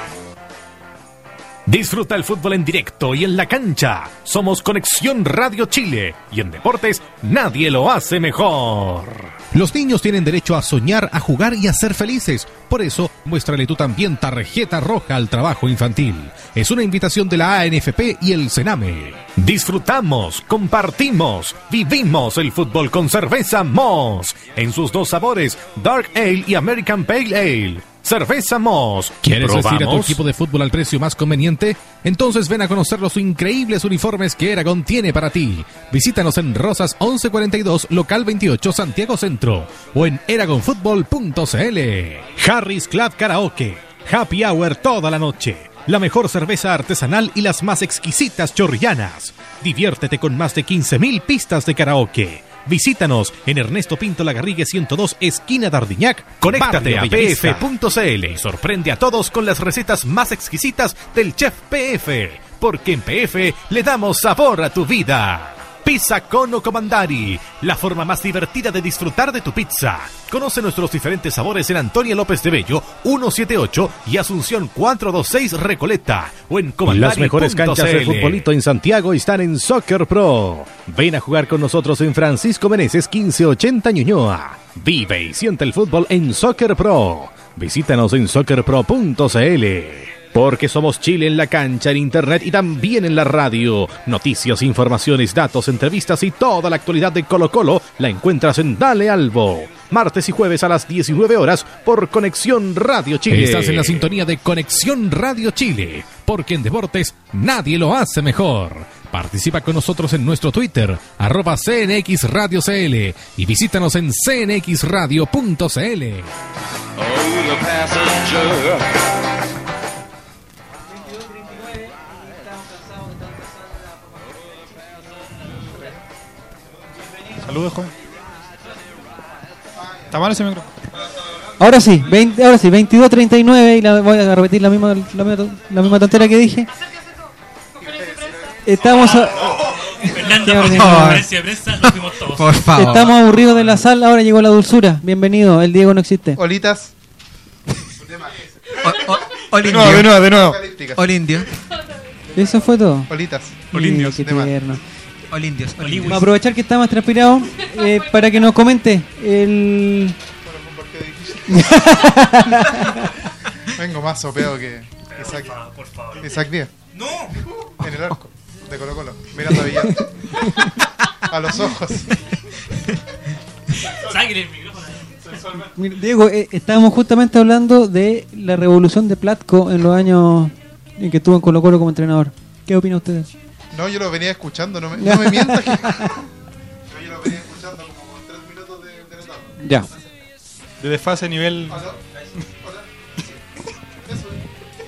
Disfruta el fútbol en directo y en la cancha. Somos Conexión Radio Chile y en deportes nadie lo hace mejor. Los niños tienen derecho a soñar, a jugar y a ser felices. Por eso, muéstrale tú también tarjeta roja al trabajo infantil. Es una invitación de la ANFP y el Sename. Disfrutamos, compartimos, vivimos el fútbol con cerveza Moss en sus dos sabores, Dark Ale y American Pale Ale. Cerveza Moss. ¿Quieres vestir a tu ¿Probamos? equipo de fútbol al precio más conveniente? Entonces ven a conocer los increíbles uniformes que Eragon tiene para ti. Visítanos en Rosas 1142, local 28, Santiago Centro o en eragonfutbol.cl. Harris Club Karaoke. Happy Hour toda la noche. La mejor cerveza artesanal y las más exquisitas chorrillanas. Diviértete con más de 15.000 pistas de karaoke. Visítanos en Ernesto Pinto Lagarrigue 102, esquina Dardiñac. Conéctate a pf.cl y sorprende a todos con las recetas más exquisitas del chef PF, porque en PF le damos sabor a tu vida. Pizza Cono Comandari, la forma más divertida de disfrutar de tu pizza. Conoce nuestros diferentes sabores en Antonia López de Bello 178 y Asunción 426 Recoleta o en comandari.cl. Las mejores canchas de futbolito en Santiago están en Soccer Pro. Ven a jugar con nosotros en Francisco Meneses 1580 Ñuñoa. Vive y siente el fútbol en Soccer Pro. Visítanos en soccerpro.cl. Porque somos Chile en la cancha, en internet y también en la radio. Noticias, informaciones, datos, entrevistas y toda la actualidad de Colo Colo la encuentras en Dale Albo. Martes y jueves a las 19 horas por Conexión Radio Chile. Estás en la sintonía de Conexión Radio Chile, porque en deportes nadie lo hace mejor. Participa con nosotros en nuestro Twitter, arroba CNX Radio CL, y visítanos en cnxradio.cl. Saludos, joven. Está mal ese micro. Ahora sí, 20, ahora sí, 22.39 y la, voy a repetir la misma, la, misma, la misma tontera que dije. Estamos a- Fernando, Qué por ordinario. conferencia de prensa, nos fuimos todos. Estamos aburridos de la sala, ahora llegó la dulzura. Bienvenido, el Diego no existe. Olitas. Ol De nuevo, de nuevo, de nuevo. Ol indio. Eso fue todo. Olitas. Olindios. Qué tierno. Ol indios. Ol Vamos a aprovechar que está más transpirado eh, para que nos comente el... Vengo más sopeado que Isaac. Por favor. Isaac Díaz. No. En el arco. De Colo Colo. Mirando a Villar. a los ojos. Sáquenle el micrófono. Mira, Diego, eh, estábamos justamente hablando de la revolución de Platco en los años en que estuvo en Colo Colo como entrenador. ¿Qué opina usted? No, yo lo venía escuchando. No me, no me mientas que. No, yo lo venía escuchando como tres minutos de, la. Ya. De desfase nivel.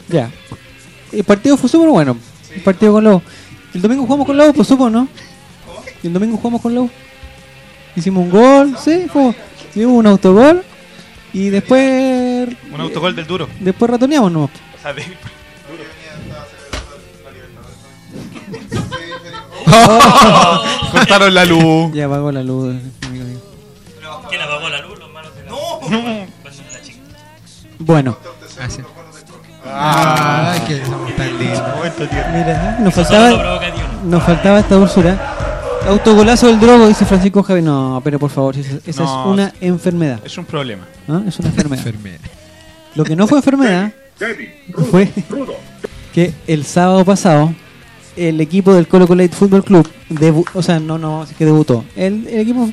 Ya. El partido fue súper bueno. El partido con Lobo. El domingo jugamos con Lobo, pues supo, ¿no? El domingo jugamos con Lobo. Hicimos un gol, sí, fue, hubo un autogol. Y después. Un autogol del duro. Después ratoneamos, ¿no? O sea, de- Cortaron la luz. Ya apagó la luz. ¿Quién apagó la luz? Los malos de la No. Bueno. Ah, que tan lindo. Mira, nos faltaba, provocativo. nos faltaba esta dulzura. Autogolazo del drogo, dice Francisco Javi. No, pero por favor, esa, esa No, es una enfermedad. Es un problema. ¿Ah? Es una enfermedad. Lo que no fue enfermedad fue que el sábado pasado el equipo del Colo Colo Fútbol Club, debu- o sea, no, no, es que debutó. El, el equipo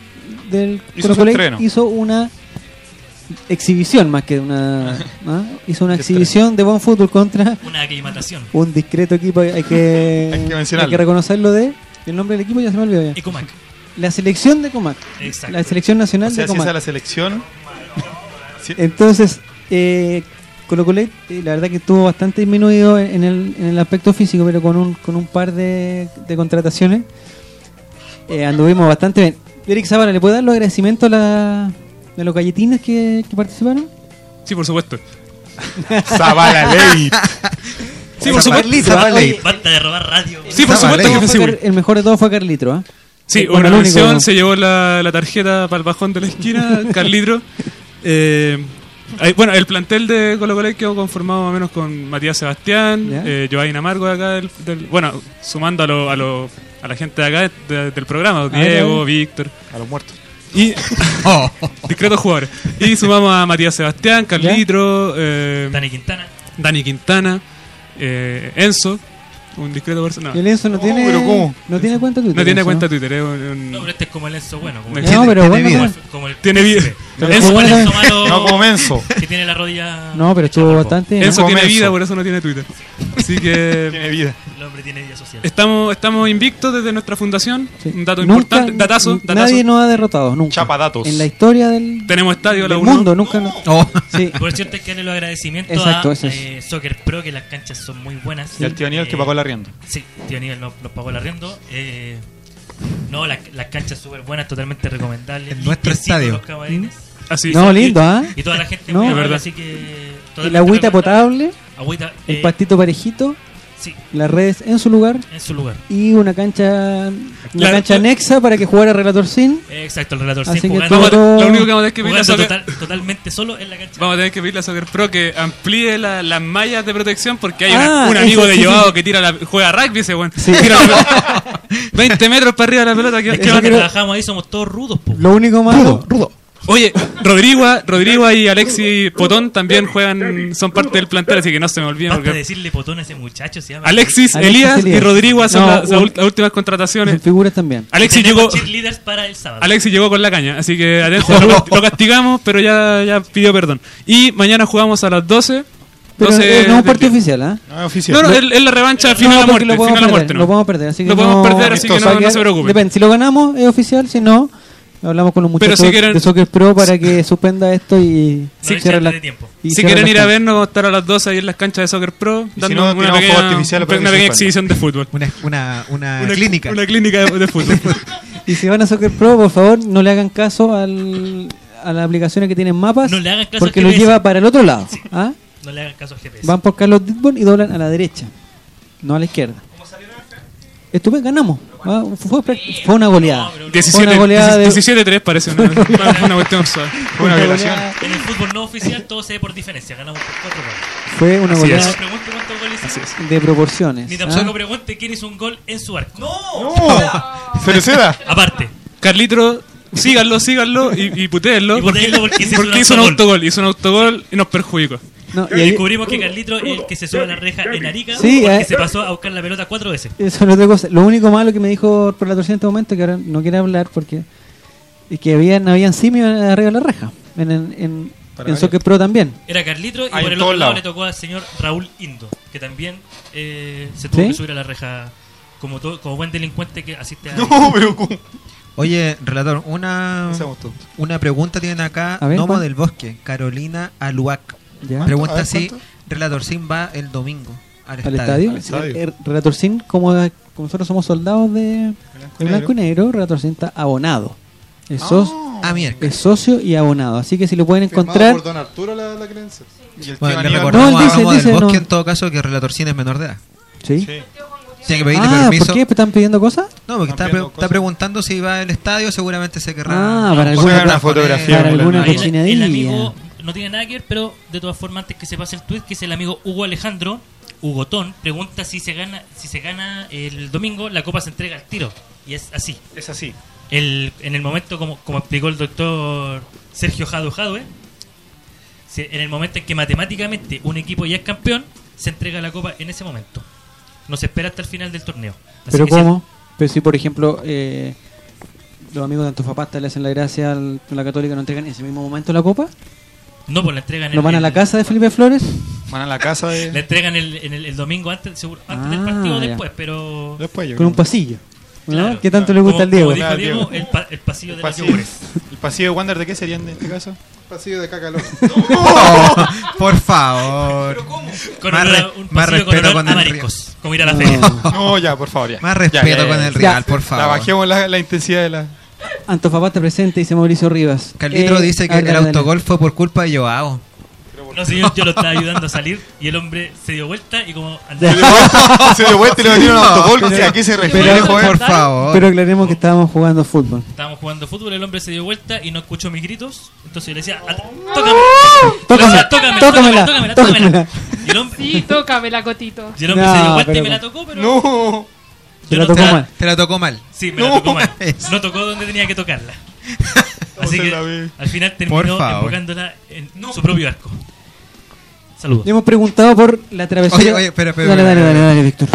del Hizo Colo Colo hizo una exhibición más que una. ¿ah? Hizo una exhibición de buen fútbol contra Una aclimatación. un discreto equipo. Hay que, Hay que mencionarlo. reconocerlo de. El nombre del equipo ya se me olvidó. ya. Ecomac. La selección de Comac. Exacto. La selección nacional O sea, de si Comac. esa es la selección. Entonces, eh, Colo Colo, eh, la verdad que estuvo bastante disminuido en el, en el aspecto físico, pero con un, con un par de, de contrataciones eh, anduvimos bastante bien. Eric Zavala, ¿le puede dar los agradecimientos a, la, a los galletines que, que participaron? Sí, por supuesto. Zavala Ley. Sí, por supuesto. Basta de robar radio. Sí, por supuesto que fue Car- el mejor de todos fue Carlitro, ¿ah? Sí, Eh, bueno, una mención, ¿no? se llevó la, la tarjeta para el bajón de la esquina, Carlitro. Eh, Ahí, bueno, el plantel de Colo Colo quedó conformado más o menos con Matías Sebastián, eh, Giovanni Amargo de acá, del, del- bueno, sumando a, lo, a, lo- a la gente de acá de- del programa, ver, a Diego. Víctor. A los muertos. Y discretos jugadores. Y sumamos a Matías Sebastián, Carlitro, eh, Dani Quintana. Dani Quintana, eh, Enzo, un discreto persona. El Enzo no tiene, pero ¿cómo? no tiene cuenta Twitter. No tiene Enzo. cuenta Twitter, es un- un- No, pero este es como el Enzo bueno. Como No, el, pero Tiene- bueno, como el- bueno. como el Tiene vida. Enzo malo. No como Menso. Que tiene la rodilla. No, pero estuvo bastante. Enzo tiene vida, por eso no tiene Twitter. Así que Tiene vida. El hombre tiene vida social. estamos, estamos invictos desde nuestra fundación. Un dato Nunca- importante, datazo, datazo. Nadie nos ha derrotado, nunca. Chapadatos. En la historia del, Tenemos estadio la del uno. mundo, nunca. no- Sí. Por cierto, hay que darle los agradecimientos Exacto, a es. eh, Soccer Pro, que las canchas son muy buenas. Y al tío Aníbal que pagó el arriendo. Sí, tío Aníbal nos, nos pagó el arriendo. Eh, no, la- las canchas súper buenas, totalmente recomendables. En nuestro estadio. los camarines. Así. No, lindo, ¿ah? Y toda la gente No. muy verdad. así que... El agüita potable, Agüita, el eh, pastito parejito, Sí. las redes en su lugar en su lugar. y una cancha una La- cancha anexa para que jugara Relator Sin. Eh, Exacto, el relator sin que jugando, Vamos a- todo- lo único que vamos a tener que pedirle a Soccer, total- totalmente solo en la cancha. vamos a tener que pedirle a Soccer Pro que amplíe la- las mallas de protección porque hay Ah, una- un eso amigo de sí, llevado sí. que tira la, juega rugby ese weón. Sí. Tira la pelota 20 metros para arriba de la pelota. ¿qué- Es que va los a que trabajamos ahí somos todos rudos, po. Lo único malo, Oye, Rodrigo, Rodrigo y Alexis Potón también juegan, son parte del plantel, así que no se me olviden. Basta Porque decirle potón a ese muchacho, se llama. Alexis, Alexis Elías, y Elías. Rodrigo son No, las, las ult- últimas contrataciones. figuras también. Alexis llegó, para el sábado. Alexis llegó con la caña, así que atento, lo, lo castigamos, pero ya, ya pidió perdón. Y mañana jugamos a las 12. Pero 12 eh, no es un partido oficial, ¿ah? No, es oficial. No, no, es, es la revancha final No, a muerte. lo podemos Final a perder, muerte, lo ¿no? podemos perder, así que Lo podemos no- perder, así que no, no se preocupen. Depende, si lo ganamos es oficial, si no hablamos con los Pero muchachos si quieren- de Soccer Pro para que suspenda esto y Sí, cierre la- de tiempo. y Si quieren ir a vernos, vamos a estar a las 12 ahí en las canchas de Soccer Pro, si dando no, una pequeña, una pequeña exhibición de fútbol. Una, una, una, Una clínica. Una clínica de, de fútbol. Y si van a Soccer Pro, por favor, no le hagan caso al, a las aplicaciones que tienen mapas, No le hagan caso porque GPS. lleva para el otro lado. ¿ah? No le hagan caso al GPS. Van por Carlos Ditborn y doblan a la derecha, no a la izquierda. Estupendo, ganamos. ¿ah? Fue, fue una goleada. Fue 17 una goleada de- 17-3 parece una, una, una cuestión suave. Fue una Una violación. goleada- En el fútbol no oficial todo se ve por diferencia. Ganamos por 4 goles. Fue una Así goleada No es. pregunte cuántos goles hicimos. de proporciones. Ni ¿ah? tampoco pregunte quién hizo un gol en su arco. ¡No! Cereceda. Aparte. Carlitro, síganlo, síganlo y, y putéenlo. Y putéenlo porque se hizo un hizo un autogol. autogol. Hizo un autogol y nos perjudicó. No, y ahí- descubrimos que Carlitro es el que se sube a la reja en Arica Sí, porque eh. se pasó a buscar la pelota cuatro veces. Eso es otra cosa. Lo único malo que me dijo por la torcida en este momento, que ahora no quiere hablar porque es que habían, habían simios arriba de la reja. En, en, en, en Soccer Pro también. Era Carlitro y por en el otro todos lado lados. le tocó al señor Raúl Indo, que también eh, se tuvo ¿Sí? que subir a la reja como, todo, como buen delincuente que asiste a... No, pero ¿cómo? Oye, relator, una, No seamos tontos. una pregunta tienen acá A ver, Nomo ¿cuál? del Bosque, Carolina Aluac. ¿Ya? Pregunta A ver, si ¿cuánto? Relator Sin va el domingo al, Al estadio. Al estadio. El, el Relator Sin, como, como nosotros somos soldados de, de blanco y negro, Relator Sin está abonado. Es, Ah, mierda. es socio y abonado. Así que si lo pueden Firmado encontrar. por Don Arturo la, la creencia. Y el Bueno, le Aníbal- recordamos No, él a dice- dice, no. en todo caso que Relator Sin es menor de edad. ¿Sí? Sí. Tiene que pedirle Ah, permiso. ¿por qué están pidiendo cosas? No, porque está, pre- pidiendo está cosas. preguntando si va al estadio, seguramente se querrá. Ah, para Pongan alguna, una fotografía. para alguna Ahí el- cochinadilla. el amigo no tiene nada que ver, pero de todas formas antes que se pase el tweet, que es el amigo Hugo Alejandro, Hugotón, pregunta si se gana si se gana el domingo, la copa se entrega al tiro. Y es así. Es así. El, en el momento, como, como explicó el doctor Sergio Jado Jadwe, si- en el momento en que matemáticamente un equipo ya es campeón, se entrega la copa en ese momento. No se espera hasta el final del torneo. Así ¿Pero cómo? Pero si, por ejemplo, eh, los amigos de Antofapasta le hacen la gracia al- a la Católica, ¿no entregan en ese mismo momento la copa? No, pues la entregan ¿No van a la casa de Felipe Flores? Van a la casa de. La entregan el, en el, el domingo antes, seguro- antes del Ah, partido o ya. después, pero... Después yo Con un pasillo. ¿no? Claro, ¿Qué tanto claro. le gusta al Diego? como dijo Claro, Diego, Diego. el, pa- el pasillo de Pasillo. El pasillo de Wander de qué sería en este caso? Pasillo de cacaló. Oh, por favor. Con más, olor a- re- un más pasillo con respeto con el mariscos, como ir a la feria. No, ya, por favor, ya. Más respeto ya, ya, con ya. el rival, por La favor. bajemos la, la intensidad de la. Antofapasta presente, dice Mauricio Rivas. Carlitro Eh, dice que el autogol fue por culpa de Joao. No, señor, yo lo estaba ayudando a salir y el hombre se dio vuelta y como Se dio vuelta y le metieron un autogol. Pero- O sea, ¿a qué se refiere, por favor. pero aclaremos que estábamos jugando fútbol. estábamos jugando fútbol, el hombre se dio vuelta y no escuchó mis gritos. Entonces yo le decía, "At- tócame, tócamela, tócamela, tócamela. tócamela. Y el hombre, Sí, tócame la cotito. y el hombre se dio vuelta y me la tocó, pero. No. Te la tocó mal. Te la tocó mal. Sí, me No. la tocó mal. No tocó donde tenía que tocarla. Así que al final terminó enfocándola en su propio arco. Saludos. Le hemos preguntado por la travesura. Oye, oye, espera, espera, Dale, dale, dale, dale, Víctor.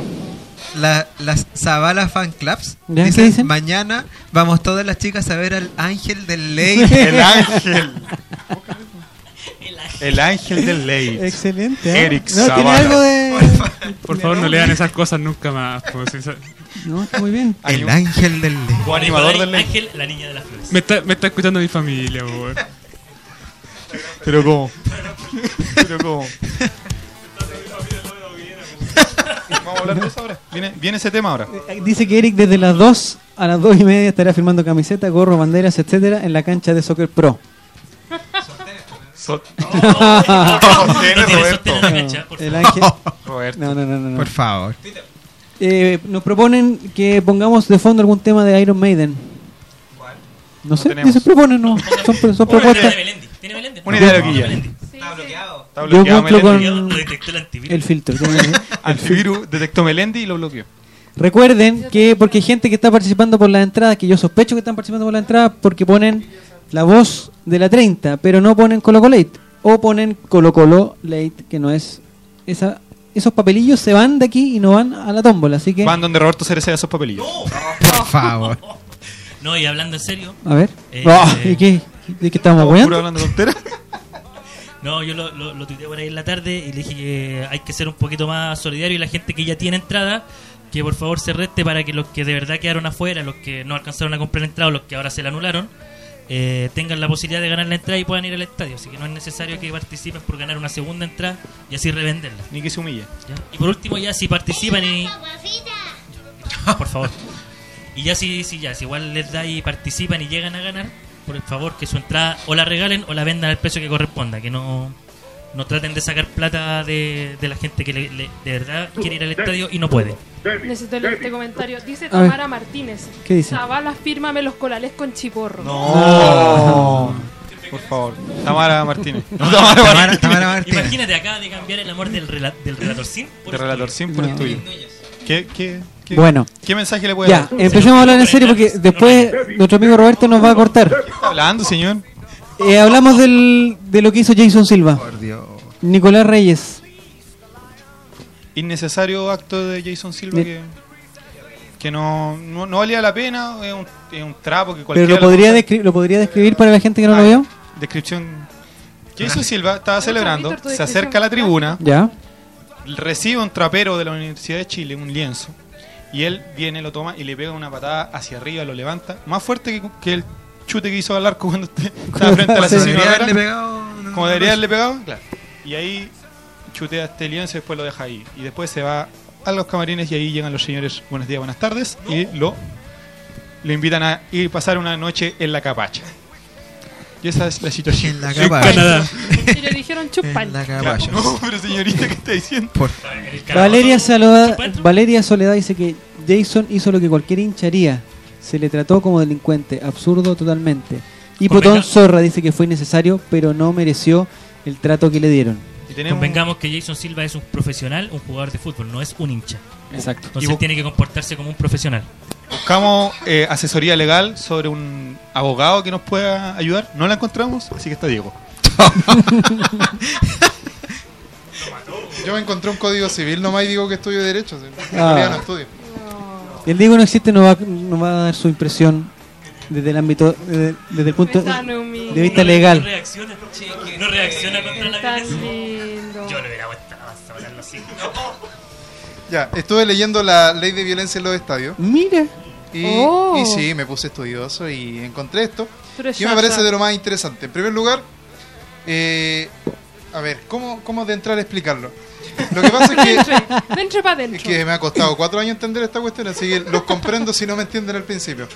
La, las Zavala Fan Clubs ¿Ya? ¿Qué dicen, dicen? mañana vamos todas las chicas a ver al ángel del ley. El ángel. El ángel del ley. Excelente. ¿eh? Eric no, tiene Zavala. algo de. Por favor, no lean esas cosas nunca más. como si sa- No, está muy bien. el ángel del ley. O animador del ley. Ángel, la niña de las flores. Me está, me está escuchando mi familia, weón. Pero cómo. Pero cómo. Vamos a hablar de eso ahora. Viene, viene ese tema ahora. Dice que Eric desde las 2 a las 2 y media estará firmando camisetas, gorro, banderas, etcétera, en la cancha de Soccer Pro. So- No. No, no, no, no. no. Por favor. Eh, nos proponen que pongamos de fondo algún tema de Iron Maiden. No sé, tenemos. se proponen, no. Son, son propuestas. Tiene Melendi. Una idea de No, loquilla. Está Yo bloqueado cumplo Melendi. con Lo detectó el antivirus. el filtro. tiene- Antivirus detectó Melendi y lo bloqueó. Recuerden que porque hay gente que está participando por las entradas, que yo sospecho que están participando por las entradas, porque ponen la voz de la 30, pero no ponen Colo Colo Late. O ponen Colo Colo Late, que no es... esa Esos papelillos se van de aquí y no van a la tómbola, así que... Van donde Roberto Cereceda esos papelillos. Por favor. No, y hablando en serio. A ver. Eh, Ah, ¿Y qué? ¿De qué estamos hablando tonteras. No, yo lo, lo, lo tuiteé por ahí en la tarde y le dije que hay que ser un poquito más solidario y la gente que ya tiene entrada, que por favor se reste para que los que de verdad quedaron afuera, los que no alcanzaron a comprar entrada o los que ahora se la anularon, eh, tengan la posibilidad de ganar la entrada y puedan ir al estadio. Así que no es necesario que participen por ganar una segunda entrada y así revenderla. Ni que se humille. ¿ya? Y por último, ya si participan y. Por favor. Y ya si, si ya, si igual les da y participan y llegan a ganar, por favor que su entrada o la regalen o la vendan al precio que corresponda, que no, no traten de sacar plata de, de la gente que le- le- de verdad quiere ir al estadio y no puede. Necesito leer este comentario. Dice. Tamara Martínez. ¿Qué dice? Zavala, fírmame los colales con chiporro. No. Por favor. Tamara Martínez. No, Tamara Tamara, Martínez. Tamara Martínez. Imagínate, acaba de cambiar el amor del, rela- del relator sin por De el relator tuyo. sin por el tuyo. ¿Qué, qué, qué, Bueno. ¿Qué mensaje le puede Ya, dar? empecemos a hablar en serio porque después nuestro amigo Roberto nos va a cortar. ¿Qué está hablando, señor? Eh, hablamos del, de lo que hizo Jason Silva. Por Dios. Nicolás Reyes. Innecesario acto de Jason Silva que, que no, no, no valía la pena. Es un, es un trapo que Pero cualquiera lo le podría, descri- lo podría describir para la gente que no Ah, lo vio. Descripción. Jason Silva estaba celebrando, se acerca a la tribuna, Ya. recibe un trapero de la Universidad de Chile, un lienzo, y él viene, lo toma y le pega una patada hacia arriba, lo levanta, más fuerte que, que el chute que hizo al arco cuando estaba frente al asesino. Debería Herrera. haberle pegado. Como debería haberle pegado, claro. Y ahí chutea este lienzo y después lo deja ahí. Y después se va a los camarines y ahí llegan los señores buenos días, buenas tardes y lo le invitan a ir a pasar una noche en la capacha. Y esa es la situación. En la En capacha. Canadá. Y le dijeron chupan. En la capacha. No, pero señorita, ¿qué está diciendo? Por Valeria, Soledad, ¿Chupa dentro? Valeria Soledad dice que Jason hizo lo que cualquier hincha haría. Se le trató como delincuente. Absurdo totalmente. Y Potón Zorra dice que fue innecesario, pero no mereció el trato que le dieron. Y tenemos Convengamos que Jason Silva es un profesional, un jugador de fútbol, no es un hincha. Exacto. Entonces Y tiene que comportarse como un profesional. buscamos eh, asesoría legal sobre un abogado que nos pueda ayudar. No la encontramos, así que está Diego. Yo me encontré un código civil nomás y digo que estudio Derecho. En Ah. no estudio. El Diego no existe, no va, no va a dar su impresión desde el ámbito, desde, desde el punto de vista No legal. reacciona, no reacciona contra la violencia. Yo le hubiera puesto la masa para darlo así. Ya, estuve leyendo la ley de violencia en los estadios. Mira. Y, Oh. y sí, me puse estudioso y encontré esto. Que me parece de lo más interesante. En primer lugar, eh, a ver, ¿cómo, ¿cómo de entrar a explicarlo? Lo que pasa es que, Dentro, dentro para es que me ha costado cuatro años entender esta cuestión, así que los comprendo si no me entienden al principio.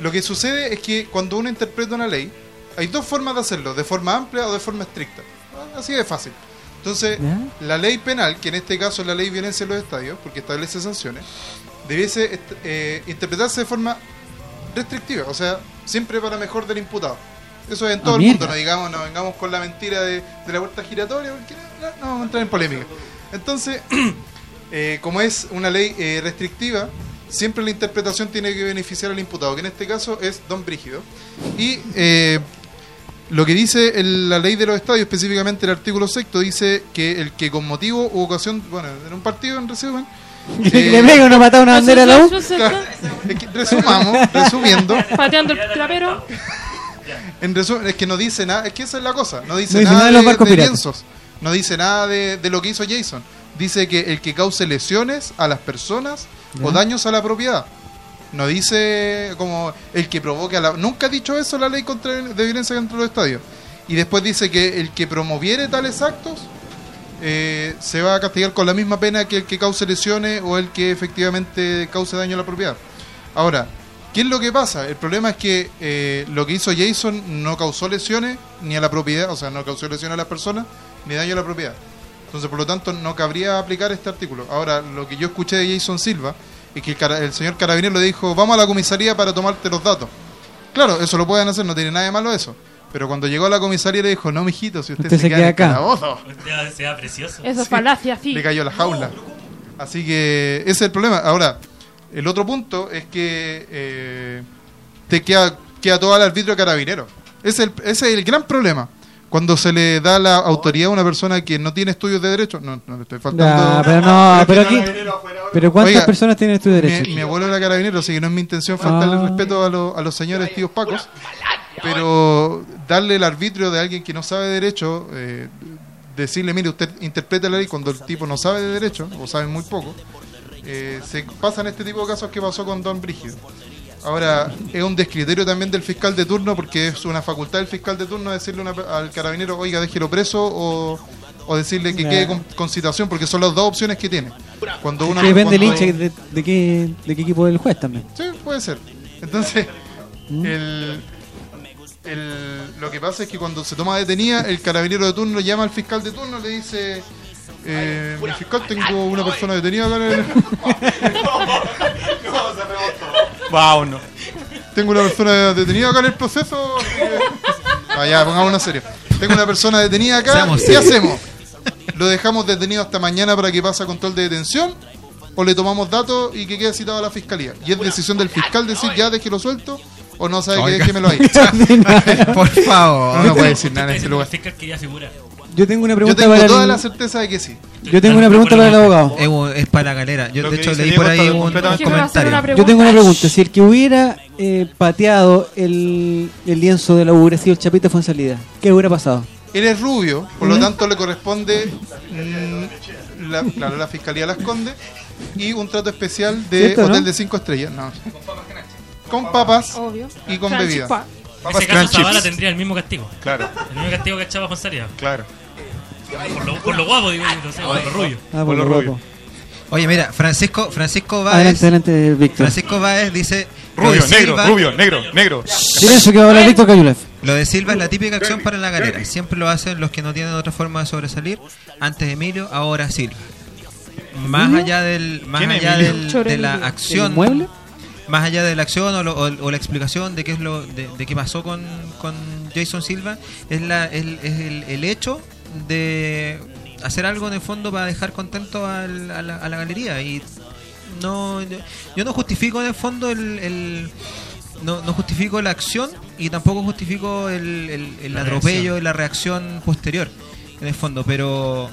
Lo que sucede es que cuando uno interpreta una ley, hay dos formas de hacerlo, de forma amplia o de forma estricta. Así de fácil. Entonces, la ley penal, que en este caso es la ley de violencia en los estadios, porque establece sanciones, debiese eh, interpretarse de forma restrictiva, o sea, siempre para mejor del imputado. Eso es en Ah, todo el mierda. mundo, no digamos, no vengamos con la mentira de, de la puerta giratoria, porque no, no vamos a entrar en polémica. Entonces, eh, como es una ley eh, restrictiva, siempre la interpretación tiene que beneficiar al imputado, que en este caso es Don Brígido. Y eh, lo que dice el- la ley de los estadios, específicamente el artículo sexto, dice que el que con motivo u ocasión, bueno, en un partido en resumen, eh, Le pega una patada a una bandera a la U. Claro, es que resumamos, resumiendo, Pateando el trapero. En resumen, es que no dice nada, es que esa es la cosa, no dice, No dice nada, nada de los barcos de lienzos, no dice nada de, de lo que hizo Jason, dice que el que cause lesiones a las personas o daños a la propiedad. No dice como el que provoque a la... Nunca ha dicho eso la ley contra, de violencia dentro de los estadios. Y después dice que el que promoviere tales actos eh, se va a castigar con la misma pena que el que cause lesiones o el que efectivamente cause daño a la propiedad. Ahora, ¿qué es lo que pasa? El problema es que eh, lo que hizo Jason no causó lesiones ni a la propiedad, o sea, no causó lesiones a las personas ni daño a la propiedad. Entonces, por lo tanto, no cabría aplicar este artículo. Ahora, lo que yo escuché de Jason Silva es que el, cara- el señor carabinero le dijo, vamos a la comisaría para tomarte los datos. Claro, eso lo pueden hacer, no tiene nada de malo eso. Pero cuando llegó a la comisaría le dijo, no, mijito, si usted, Usted se queda, queda en el acá. calabozo". Ya se precioso. Eso es falacia, sí. Le cayó la jaula. Así que ese es el problema. Ahora, el otro punto es que eh, te queda, queda todo al arbitrio carabinero. Ese es, el, ese es el gran problema. Cuando se le da la autoridad a una persona que no tiene estudios de derecho, no, no le estoy faltando. Ah, pero no, pero aquí. Pero ¿cuántas Oiga, personas tienen estudio de derecho? Mi, mi abuelo era carabinero, así que no es mi intención faltarle Ah. el respeto a, los- a los señores tíos pacos. Pero darle el arbitrio de alguien que no sabe de derecho, eh, decirle, mire, usted interpreta la ley cuando el tipo no sabe de derecho, o sabe muy poco, eh, se pasan este tipo de casos que pasó con Don Brígido. Ahora, es un descriterio también del fiscal de turno, porque es una facultad del fiscal de turno decirle una- al carabinero, oiga, déjelo preso, o, o decirle que quede con, con citación, porque son las dos opciones que tiene. Cuando Que depende del cuando- hincha de, de qué, de qué equipo del juez también. Sí, puede ser. Entonces, ¿Mm? el, el- lo que pasa es que cuando se toma detenida, el carabinero de turno llama al fiscal de turno y le dice: eh, Mi fiscal, tengo una persona detenida acá en el- Wow, no. Tengo una persona detenida acá en el proceso. que- Ah, ya, pongámonos serio. Tengo una persona detenida acá. Seamos ¿Qué serios. hacemos? ¿Lo dejamos detenido hasta mañana para que pase a control de detención? ¿O le tomamos datos y que quede citado a la fiscalía? Y es decisión del fiscal decir ya déjelo suelto o no sabe que Oiga. déjemelo ahí. Por favor. No, no puede decir nada en ese El lugar. fiscal quería figurar. Yo tengo una Yo pregunta tengo para toda el- la certeza de que sí. Yo tengo una pregunta para el abogado. Es, para la galera. Yo, Lo de hecho, leí por ahí un, comentario. Yo tengo una pregunta. Si el que hubiera eh, pateado el, el lienzo de la U hubiera sido el Chapita fue en salida, ¿qué hubiera pasado? Él es rubio, por lo tanto le corresponde mm, la, claro, la fiscalía las esconde y un trato especial de ¿Cierto, hotel no? de cinco estrellas. No. Con papas Obvio. y con Crunchy bebida. pa- En ese caso, Zavala Chips. tendría el mismo castigo. Claro, El mismo castigo que echaba Fonsaria. claro. Por lo, por lo guapo, digo, yo, no sé, por lo rubio. Ah, por lo rubio. Oye, mira, Francisco, Francisco Adelante, Báez. adelante, Víctor. Francisco Báez dice. Rubio, negro, Silva- rubio, negro, negro. Silencio que va a hablar Víctor Cayulef. Lo de Silva es la típica acción para la galera. Siempre lo hacen los que no tienen otra forma de sobresalir. Antes Emilio, ahora Silva. Más allá del, más ¿Quién es allá del- de la acción, ¿El mueble? más allá de la acción o, lo- o- o la explicación de qué es lo, de, de qué pasó con, con Jason Silva, es la, el, es el, el hecho de hacer algo en el fondo para dejar contento al- a, la, a la galería. Y no yo, yo no justifico en el fondo el, el- no, no justifico la acción y tampoco justifico el, el- el La atropello reacción. y la reacción posterior en el fondo. Pero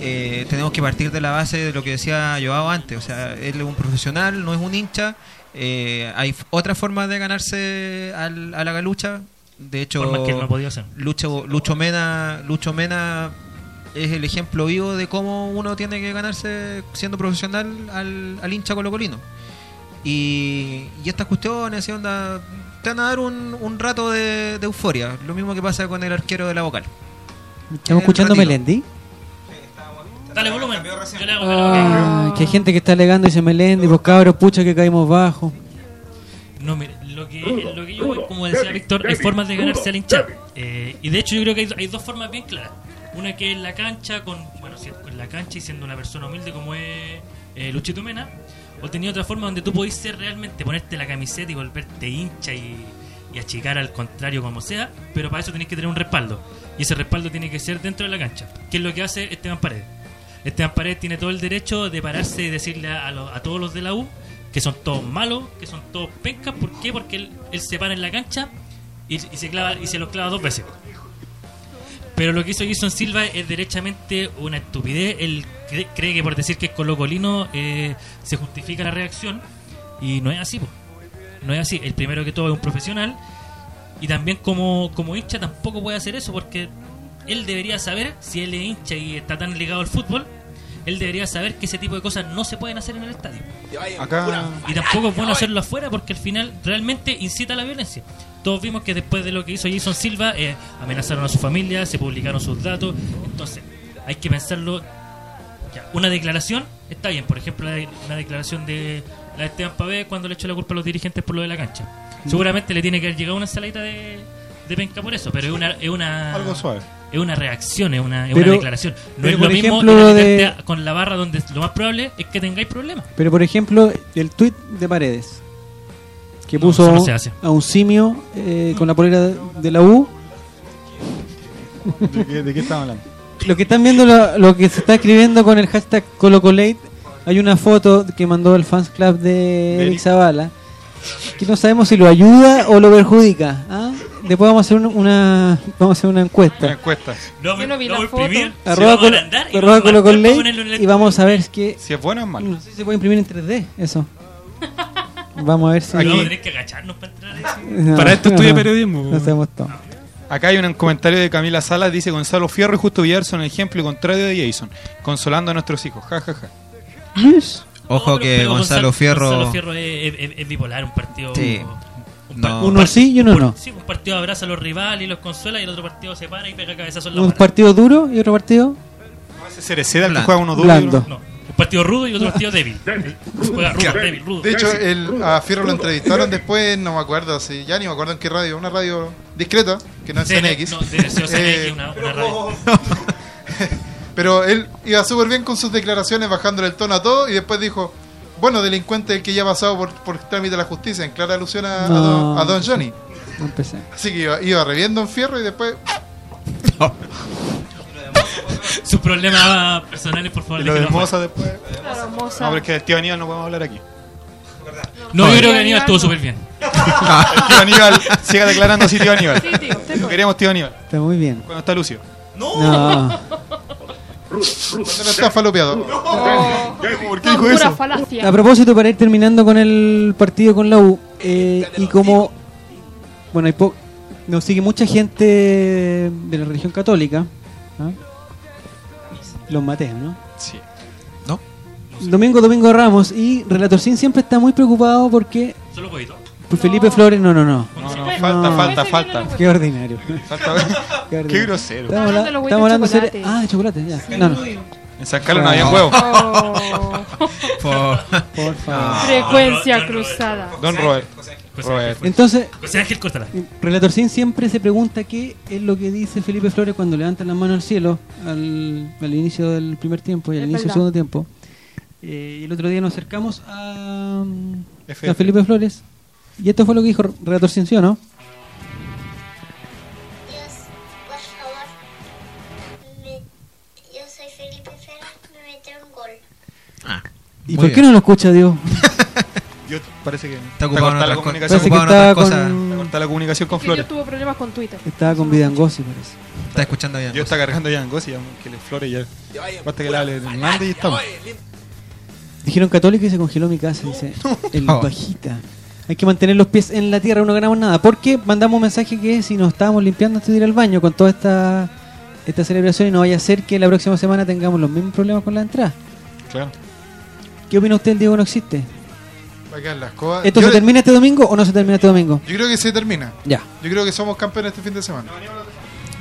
eh, tenemos que partir de la base de lo que decía Joao antes. O sea él es un profesional no es un hincha. Eh, hay f- otra forma de ganarse al- a la galucha de hecho Formas que él no podido hacer. Lucho, Lucho Mena Lucho Mena es el ejemplo vivo de cómo uno tiene que ganarse siendo profesional al, al hincha colocolino. Y, y estas cuestiones, y onda, te van a dar un, un rato de, de euforia. Lo mismo que pasa con el arquero de la vocal. ¿Estamos escuchando ratito. Melendi? Dale volumen. Yo le hago Ah, que hay gente que está alegando y dice Melendi, pues cabros, pucha que caímos bajo. No, mire, lo que, lo decía Víctor, hay formas de ganarse al hincha. Eh, y de hecho yo creo que hay, hay dos formas bien claras. Una que en la cancha, con bueno, si- en la cancha y siendo una persona humilde como es eh, Luchito Mena, o tenía otra forma donde tú podís ser realmente, ponerte la camiseta y volverte hincha y, y achicar al contrario como sea, pero para eso tenés que tener un respaldo. Y ese respaldo tiene que ser dentro de la cancha, que es lo que hace Esteban Paredes. Esteban Paredes tiene todo el derecho de pararse y decirle a, a los- a todos los de la U que son todos malos, que son todos pencas. ¿Por qué? Porque él, se para en la cancha y, se clava, y se los clava dos veces. Pero lo que hizo Jason Silva es derechamente una estupidez. Él cre- cree que por decir que es colocolino eh, se justifica la reacción. Y no es así, po. no es así. El primero que todo es un profesional. Y también como, como hincha tampoco puede hacer eso porque él debería saber, si él es hincha y está tan ligado al fútbol, él debería saber que ese tipo de cosas no se pueden hacer en el estadio. Acá- Y tampoco es bueno hacerlo afuera porque al final realmente incita a la violencia. Todos vimos que después de lo que hizo Jason Silva, eh, amenazaron a su familia, se publicaron sus datos. Entonces, hay que pensarlo. ya, una declaración está bien, por ejemplo, una declaración de la de Esteban Pavé cuando le echó la culpa a los dirigentes por lo de la cancha. Seguramente le tiene que haber llegado una ensaladita de, de penca por eso, pero es una, es una Algo suave. es una reacción, es una, es Pero- una declaración. No pero es lo por mismo de- a- con la barra donde lo más probable es que tengáis problemas. Pero por ejemplo, el tuit de Paredes, que No, puso no a un simio eh, con la polera de, de la U. ¿De qué, de qué estamos hablando? Lo que están viendo, lo, lo que se está escribiendo con el hashtag ColocoLate, hay una foto que mandó el fans club de Eric Zavala, que no sabemos si lo ayuda o lo perjudica. ¿ah? Después vamos a hacer un- una, vamos a hacer una encuesta. Una encuesta. Lo, Yo no vi lo la foto. imprimir, Arroba, colo- y arroba lo van a marcar para ColocoLate ponerlo en el y vamos a ver que Si es bueno o es malo. no sé si se puede imprimir en 3D eso. Vamos a ver si Aquí tener que agacharnos para entrar. No, Para esto estudia no, periodismo. No sabemos todo. Acá hay un comentario de Camila Salas, dice Gonzalo Fierro y Justo Villar son el ejemplo contrario de Jason, consolando a nuestros hijos. Ja, ja, ja. Ojo No, que pero Gonzalo Fierro. Gonzalo Fierro es, es- es bipolar, un partido. Sí. un No. Uno sí y uno un- no. Sí, un partido abraza a los rivales y los consuela y el otro partido se para y pega cabezazo en la Un partido duro y otro partido Ese Cereceda el que Blando. juega uno duro. blando. No, un partido rudo y otro partido débil. Juega rudo, débil, rudo. De hecho, el, a Fierro lo entrevistaron después, no me acuerdo, si, ya ni me acuerdo en qué radio, una radio discreta, que no es CN CNX. No, CNX, Eh, una, una radio. Pero él iba súper bien con sus declaraciones, bajándole el tono a todo, y después dijo, bueno, delincuente el que ya ha pasado por, por trámite de la justicia, en clara alusión a, a No. don, a don Johnny. No empecé. Así que iba, iba reviendo en Fierro y después... Sus problemas personales, por favor. Y lo de Moza después. Claro, Moza. No, pero es que del tío Aníbal no podemos hablar aquí. No, yo creo que Aníbal estuvo súper bien. El tío Aníbal siga declarando así, tío Aníbal. Sí, tío, usted Lo queremos, tío Aníbal. Está muy bien. Cuando está Lucio. No. Cuando no está falopeado. ¿Por qué dijo eso? A propósito, para ir terminando con el partido con la U, eh, y como bueno, hay po- nos sigue mucha gente de la religión católica, ¿ah? los Mateos, ¿no? Sí. ¿No? Domingo, Domingo Ramos, y Relatorcín siempre está muy preocupado porque Solo poquito. Por Felipe Flores, no, no, no. No, no, falta, No. falta, falta. Qué ordinario. Falta Qué, ordinario. Grosero. Estamos, Hablando habla- de los estamos hablando de chocolate. Ah, de chocolate, ya. No, no. En San Carlos no había huevo. Oh. Por- Por favor. Frecuencia cruzada. Don Robert. José Robert. Ángel, Entonces, José Ángel, córtala. Relator Sin siempre se pregunta qué es lo que dice Felipe Flores cuando levanta la mano al cielo al, al inicio del primer tiempo y al Es inicio del verdad. segundo tiempo. Eh, y el otro día nos acercamos a, a Felipe Flores y esto fue lo que dijo Relator Sin, ¿sí o no? Dios, por favor, me- yo soy Felipe Fera, me mete un gol. ¿Y Muy por qué bien. no lo escucha Dios? Yo parece que Está ocupado en cortada la comunicación. Parece que en. Está con, cortada la comunicación con Que yo Flores. tuve problemas con Twitter. estaba con Vidangosi, parece. Está escuchando bien. Yo está cargando en Gossi, ya, que le Flores ya. Basta que le hable de Hernández y estamos. Dijeron católico y se congeló mi casa, dice el Oh. bajita. Hay que mantener los pies en la tierra, no ganamos nada. Porque mandamos un mensaje que si nos estábamos limpiando antes de ir al baño con toda esta, esta celebración y no vaya a ser que la próxima semana tengamos los mismos problemas con la entrada. Claro. ¿Qué opina usted, Diego? No existe. Va a quedar la escoba. ¿Esto Yo se le- termina este domingo o no se termina este domingo? Yo creo que se termina. Ya. Yo creo que somos campeones este fin de semana.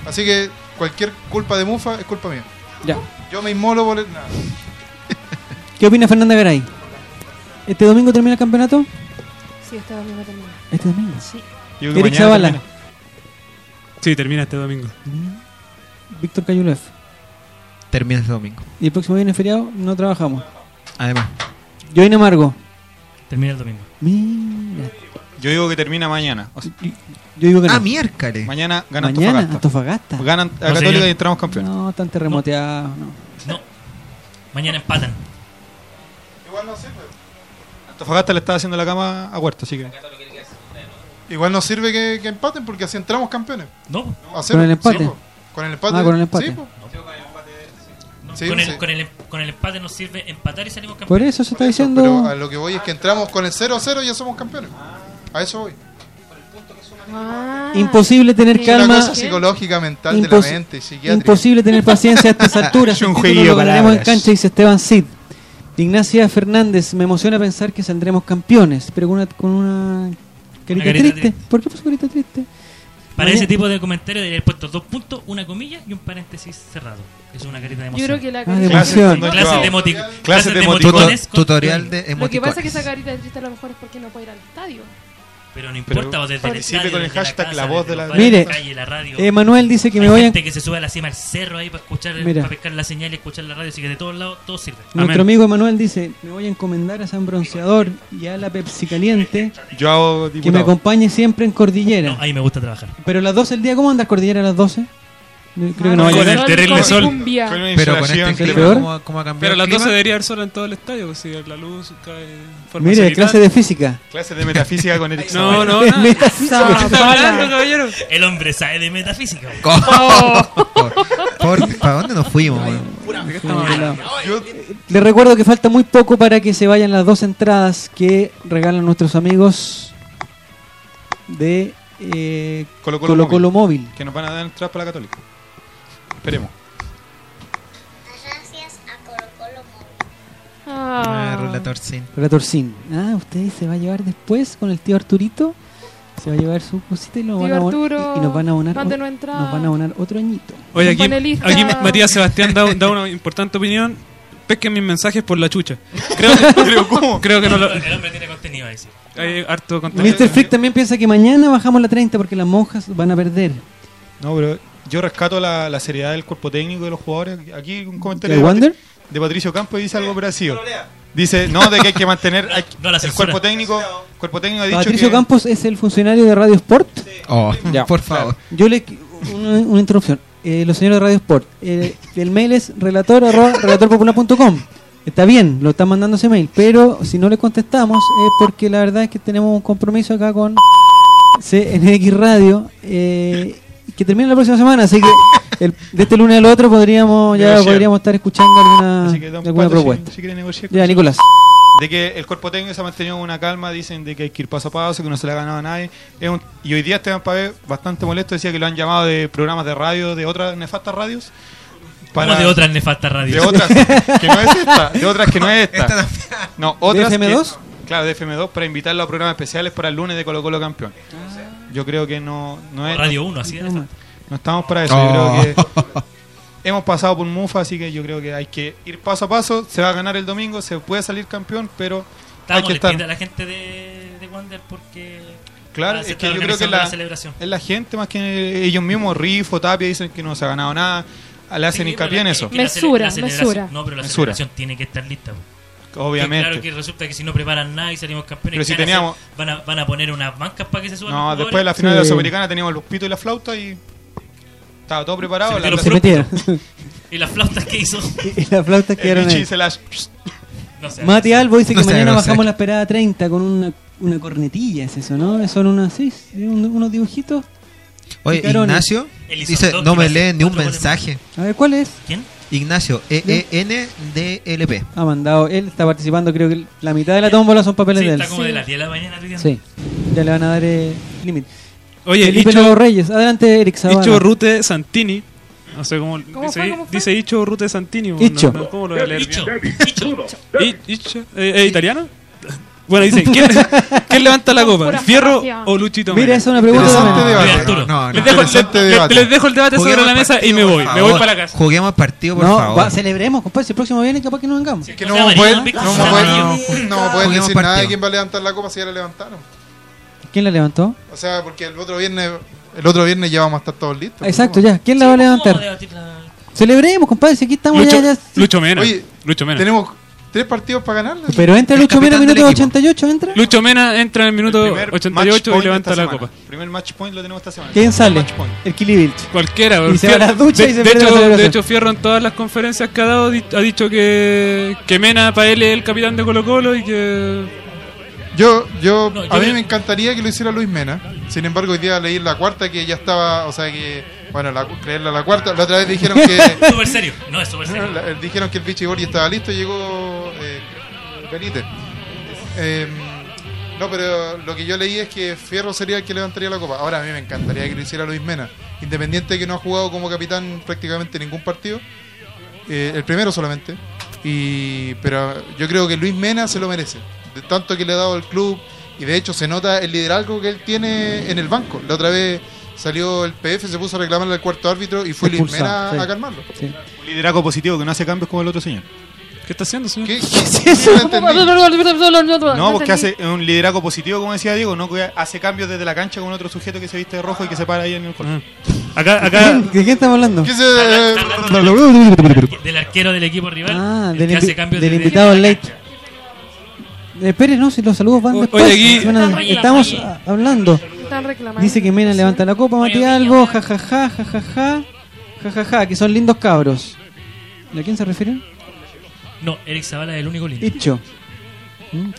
Así que cualquier culpa de Mufa es culpa mía. Ya. Yo me inmolo por el... nada. ¿Qué opina Fernanda Garay? ¿Este domingo termina el campeonato? Sí, este domingo termina. Este domingo. Sí. Yo Eric Zavala. termina. Sí, termina este domingo. Víctor Cayulef. Termina este domingo. Y el próximo viernes feriado no trabajamos. Además. Yo en Amargo. Termina el domingo. Mira. Yo digo que termina mañana. O sea, Yo digo que no. Ah, miércoles. mañana gana Mañana, Antofagasta. Antofagasta. Ganan a No, Católica señor. y entramos campeones. No, tan terremoteado. No. No. Mañana empatan. Antofagasta le estaba haciendo la cama a Huerta, así que. Igual nos sirve que, que empaten porque así entramos campeones. No. ¿Con el empate? Sí, po. con el empate. Ah, con el empate. Sí, po. Sí, con, sí. el, con, el, con el empate nos sirve empatar y salimos Por campeones. eso se está Pero diciendo. a lo que voy es que entramos con el 0 a 0 y ya somos campeones. A eso voy. Ah, Imposible tener Es una calma. cosa psicológica, mental de Impos- la mente, psiquiátrica. Imposible tener paciencia a estas alturas. Es un jueguillo lo de ganaremos en cancha, dice Esteban Cid. Ignacia Fernández, me emociona pensar que saldremos campeones, pero con una, con una carita, carita triste. triste. ¿Por qué puso carita triste? Para Mañana- ese tipo de comentario debería haber puesto dos puntos, una comilla y un paréntesis cerrado. Es una carita de Yo emoción. creo que la Ah, carita de emoción. Clases de, emoti- Clases clases de emoticones. emoticones. con- Tutorial de Lo que emoticones. pasa es que esa carita de triste a lo mejor es porque no puede ir al estadio. Pero no Pero importa, vos desde el participe estadio, con el desde hashtag casa, la voz desde de los la- bares, Mire, calle, la radio. Eh, Manuel dice que me Hay voy a... gente que se sube a la cima del cerro ahí para escuchar, Mira. para pescar la señal y escuchar la radio, así que de todos lados todo sirve. Nuestro amigo Emanuel dice, me voy a encomendar a San Bronceador y a la Pepsi Caliente Yo hago que me diputado. acompañe siempre en Cordillera. No, ahí me gusta trabajar. Pero a las 12 del día, ¿cómo andas Cordillera a las 12? Creo que Ah, no va a con llegar. el terrible sol. Cumbia. Con una Pero con insolación este que- clima, peor. ¿cómo, cómo ha cambiado Pero a el las 12 clima? debería haber sol en todo el estadio, pues, si la luz cae forma Mire, clase de física. Clases de metafísica con Eric No, Zavala. no, no. Metafísica. ¿De qué está hablando, caballero? El hombre sabe de metafísica. Por- ¿Para dónde nos fuimos? hablando? Les recuerdo que falta muy poco para que se vayan las dos entradas que regalan nuestros amigos de eh, Colo Colo Colo, Colo, Móvil. Que nos van a dar entradas para la Católica. Esperemos. Gracias a Colo Colo Móvil. Ah. Ah, relator sin. Relatorcín. Ah, usted se va a llevar después con el tío Arturito. Se va a llevar su cosita y, lo van a Arturo, y, y nos van a abonar o- nos van a abonar otro añito. Oye, aquí, aquí Matías Sebastián da, da una importante opinión. Pesquen mis mensajes por la chucha. Creo que, creo que no lo, El hombre tiene contenido ahí, sí. hay harto contenido. Mr. Freak también piensa que mañana bajamos la 30 porque las monjas van a perder. No, pero yo rescato la, la seriedad del cuerpo técnico de los jugadores. Aquí un comentario ¿De de, Wander? de Patricio Campos dice algo parecido. Dice, no, de que hay que mantener hay- No, la el cuerpo técnico. cuerpo técnico ha dicho Patricio que Campos es el funcionario de Radio Sport. Oh, Ya. por favor. Yo le una, una interrupción. Eh, los señores de Radio Sport, eh, el mail es relator arroba relatorpopular.com. Está bien, lo están mandando ese mail, pero si no le contestamos es porque la verdad es que tenemos un compromiso acá con CNX Radio eh, que termina la próxima semana, así que el- de este lunes al otro podríamos ya Negociar. podríamos estar escuchando alguna, Así que, don alguna Pato, si- propuesta. si quiere negociar ya, Nicolás. de que el cuerpo técnico se ha mantenido una calma, dicen de que hay que ir paso a paso, que no se le ha ganado a nadie. Es un- y hoy día Esteban Pavé, bastante molesto, decía que lo han llamado de programas de radio, de otras nefastas radios. ¿Cómo de otras nefastas radios? De otras que no es esta, de otras que no es esta. No, otras ¿De que- FM2? claro, de FM2 para invitarlo a programas especiales para el lunes de Colo Colo Campeón. Yo creo que no, no es... Radio 1, así de nefasta. No estamos para eso. Oh. Yo creo que hemos pasado por Mufa, así que yo creo que hay que ir paso a paso. Se va a ganar el domingo, se puede salir campeón, pero Estaba hay que estar. molestita la gente de, de Wander porque. Claro, es que yo creo que la, celebración. es la gente más que ellos mismos, Rifo, Tapia, dicen que no se ha ganado nada. Le hacen Sí, hincapié en eso. es Mesura, mesura. No, pero la Mesura. celebración tiene que estar lista. Obviamente. Que claro que resulta que si no preparan nada y salimos campeones, Pero si ¿qué van a teníamos- hacer? van, a, van a poner unas bancas para que se suban No, los después de la final de la. Sudamericana teníamos los pitos y la flauta y estaba todo preparado. Se La, Se metieron. ¿Y las flautas que hizo? y las flautas ahí. se las- No sé. Mati Albo dice No que sé, mañana no sé. bajamos la esperada 30 con una, una cornetilla, es eso, ¿no? Son unas, sí, un- unos dibujitos. Oye. Ignacio dice, no que me a lee hacer ni un mensaje. A ver, ¿cuál es? ¿Quién? Ignacio, E E-E-N-D-L-P. Ha mandado, él está participando, creo que la mitad de la tómbola son papeles Sí, de él. está como de las 10 de la mañana. Sí, ya le van a dar eh, límite. Oye, Felipe Icho, Reyes, adelante Eric Zavala. Icho Rute Santini. No sé cómo. ¿Cómo dice, fue? ¿Cómo dice Icho Rute Santini. Icho. no, no, ¿Cómo lo voy a leer? Icho, bien? Icho. Icho. ¿Eh, ¿Es italiano? Bueno, dice: ¿quién, quién levanta la copa? ¿Fierro o Luchito Mira, Mena? esa es una pregunta Interesante también. debate. Arturo. No, no. Les dejo, Interesante le- debate. les dejo el debate sobre Juguemos la mesa y partido, me voy. Me voy para la casa. Juguemos partido, por No, favor. va, celebremos, compadre, si el próximo viene capaz que no vengamos. Que amarillo, pueden, Víctor, no no me sea pueden, no decir nada de partido. quién va a levantar la copa si ya la levantaron. ¿Quién la levantó? O sea, porque el otro viernes, el otro viernes ya vamos a estar todos listos. Exacto, ya. ¿Quién la va a ¿Cómo levantar? vamos a Celebremos, compadre, si aquí estamos ya, ya- Lucho Mena. Oye, Lucho Mena. Tenemos tres partidos para ganar. Pero entra El Lucho Mena del minuto equipo. 88, entra. Lucho Mena entra en el minuto match 88 y levanta la copa. Primer match point lo tenemos esta semana. ¿Quién sale? Match point. El Kilivilch. Cualquiera. Y se va a la ducha de, y se de la hecho, celebración. de hecho, Fierro en todas las conferencias que ha dado ha dicho que, que Mena para él es el capitán de Colo Colo y que... Yo, yo, No, yo a mí me encantaría que lo hiciera Luis Mena. Sin embargo, hoy día leí en la cuarta que ya estaba, o sea que, bueno, la, creerla la cuarta. La otra vez dijeron que. Súper serio, no es súper serio. La- dijeron que el Vichy Borgi estaba listo y llegó Benítez. Eh, no, pero lo que yo leí es que Fierro sería el que levantaría la copa. Ahora a mí me encantaría que lo hiciera Luis Mena. Independiente de que no ha jugado como capitán prácticamente ningún partido. eh, el primero solamente. Y, pero yo creo que Luis Mena se lo merece. De tanto que le ha dado al club. Y de hecho se nota el liderazgo que él tiene en el banco. La otra vez salió el PF, se puso a reclamarle al cuarto árbitro y fue Luis Mena sí. a calmarlo. Un liderazgo positivo que no hace cambios como el otro señor. ¿Qué está haciendo, señor? ¿Qué, qué, No, porque hace un liderazgo positivo, como decía Diego, no que hace cambios desde la cancha con otro sujeto que se viste de rojo y que se para ahí en el cuerpo. Acá, ¿De quién- ¿De quién estamos hablando? Del arquero del equipo rival. Ah, el del, que hace cambios del invitado late. Eh, espere, no, si los saludos van después. aquí- Suena- estamos ah, hablando. Dice que Mena levanta la copa, Matías Albo, jajaja, jajaja, jajaja, que son lindos cabros. ¿A quién se refieren? No, Eric Zavala es el único lindo. Dicho.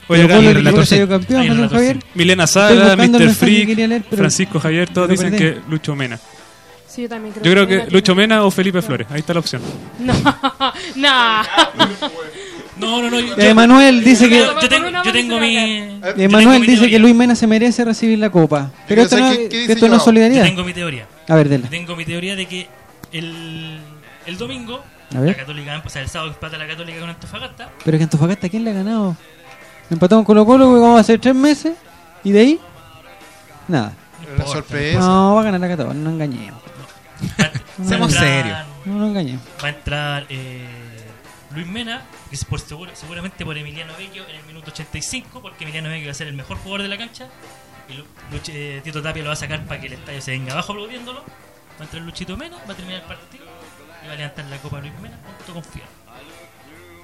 Oye, acá relator sí. salió campeón, Hay relator Javier. sí. Milena Sala, Mr. que Freak, leer, Francisco Javier, todos dicen que Lucho Mena. Sí, yo también creo Yo creo que Lucho Mena o Felipe Flores. Ahí está la opción. No, no. No, no, no. Yo, Emanuel dice que. yo tengo, yo tengo mi. Emanuel dice que Luis Mena se merece recibir la copa. Pero esto no, ¿qué- qué dice esto no es solidaridad. Yo tengo mi teoría. A ver, dele. Yo tengo mi teoría de que el, el domingo A ver. la Católica, o sea, el sábado empata la Católica con Antofagasta. Pero que Antofagasta, ¿quién le ha ganado? Empatamos con Colo Colo, que vamos a hacer tres meses. ¿Y de ahí? Nada. Sorpresa. No, va a ganar la Católica, no engañemos. Va Seamos a serios. No, no engañemos. Va a entrar eh, Luis Mena, que es por seguro, seguramente por Emiliano Vecchio en el minuto 85, porque Emiliano Vecchio va a ser el mejor jugador de la cancha. Y Luch- eh, Tito Tapia lo va a sacar para que el estadio se venga abajo aplaudiéndolo. Va a entrar Luchito Mena, va a terminar el partido va a levantar la copa Luis Mena junto con Fierro.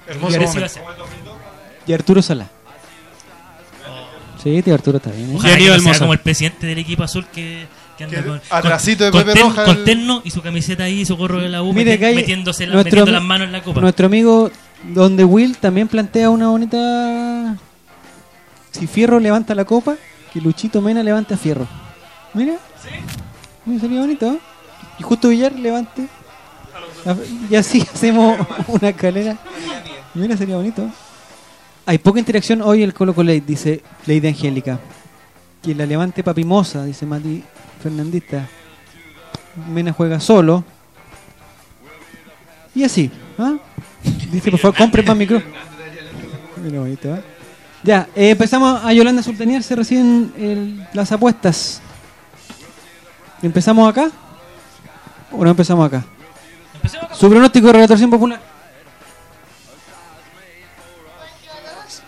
Hermoso Y momento. Arturo Sala. Sí, tío Arturo está bien. ¿eh? Ojalá que no sea como el presidente del equipo azul que, que anda Que con, atrasito de con, Pepe con, Roja, con el- terno y su camiseta ahí y su gorro de la U Mire meti- metiéndose la- nuestro metiendo las manos en la copa. Nuestro amigo Donde Will también plantea una bonita. Si Fierro levanta la copa, que Luchito Mena levante a Fierro. Mira. Mira, sería bonito. ¿eh? Y justo Villar levante. Y así hacemos una escalera. Mira, sería bonito. Hay poca interacción hoy el Colo Colo Late, dice Lady Angélica. Que la levante Papimosa, dice Mati Fernandista. Mena juega solo. Y así, ¿ah? Dice, por favor, compre más micro. Mira, bonito, ¿eh? Ya, eh, empezamos a Yolanda Sultanier, se reciben las apuestas. ¿Empezamos acá? ¿O no empezamos acá? Su pronóstico de relación popular. 4-2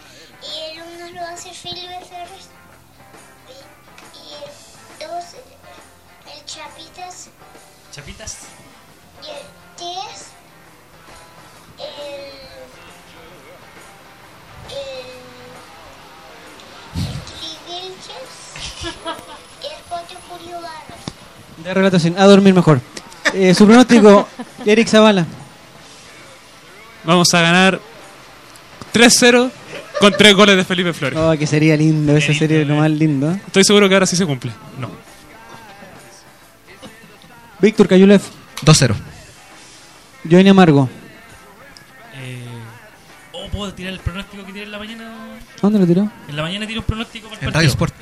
y el 1 lo hace Felipe Ferres y, y el 2 el Chapitas Chapitas. y el 3 el el el el 4 Julio Barros. De relatación, a dormir mejor. Eh, su pronóstico, Eric Zavala. Vamos a ganar 3-0 con 3 goles de Felipe Flores. Oh, que sería lindo, eso sería lo más lindo. ¿eh? Estoy seguro que ahora sí se cumple. No. Víctor Cayulev. 2-0. Johnny Amargo. Eh, ¿O puedo tirar el pronóstico que tiré en la mañana? ¿Dónde lo tiró? En la mañana tiro un pronóstico para el En partido. Radio Sport.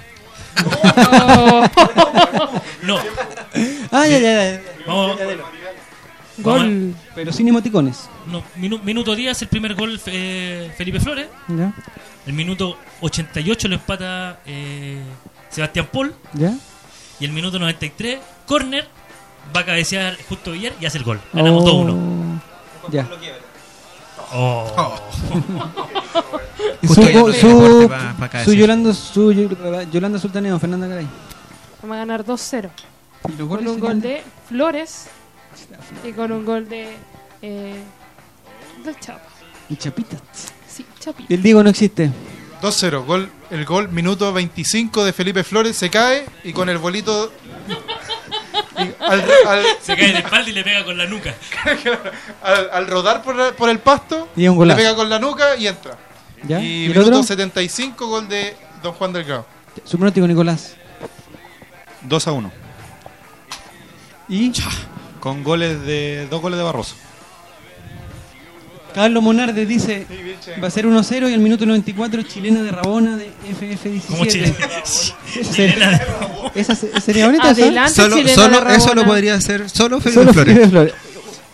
no. Ah, ya, ya, ya. Vamos. Gol. vamos Pero sin emoticones. a- no, minu- minuto 10, el primer gol eh, Felipe Flores. ¿Ya? El minuto 88 lo empata eh, Sebastián Paul. ¿Ya? Y el minuto 93, corner, va a cabecear justo Villar y hace el gol. Ganamos 2-1. Ya. Oh. Justo su, no su, pa- su. Yolanda, su Yo- Yolanda Sultaneo, Fernanda Caray. Vamos a ganar 2-0. ¿Y los Con un gol de Flores y con un gol de Eh, del Chapa. Y Chapita. Sí, Chapita. El Diego no existe. 2-0. Gol, el gol, minuto 25 de Felipe Flores. Se cae y con el bolito. al, al- Se cae de espalda y le pega con la nuca. al- al rodar por, la- por el pasto, Y un le pega con la nuca y entra. ¿Ya? Y, ¿Y el minuto otro? 75, gol de Don Juan del Grau. Su pronóstico, Nicolás. 2 a 1. ¿Y? Con goles de. Dos goles de Barroso. Carlos Monarde dice va a ser 1-0 y el minuto 94 chilena de Rabona de FF17. ¿Cómo chilena? Esa sería- Esa se- sería bonita. Adelante, Solo, chilena solo de eso Rabona. lo podría hacer solo Felipe Solo Flores. Felipe Flores.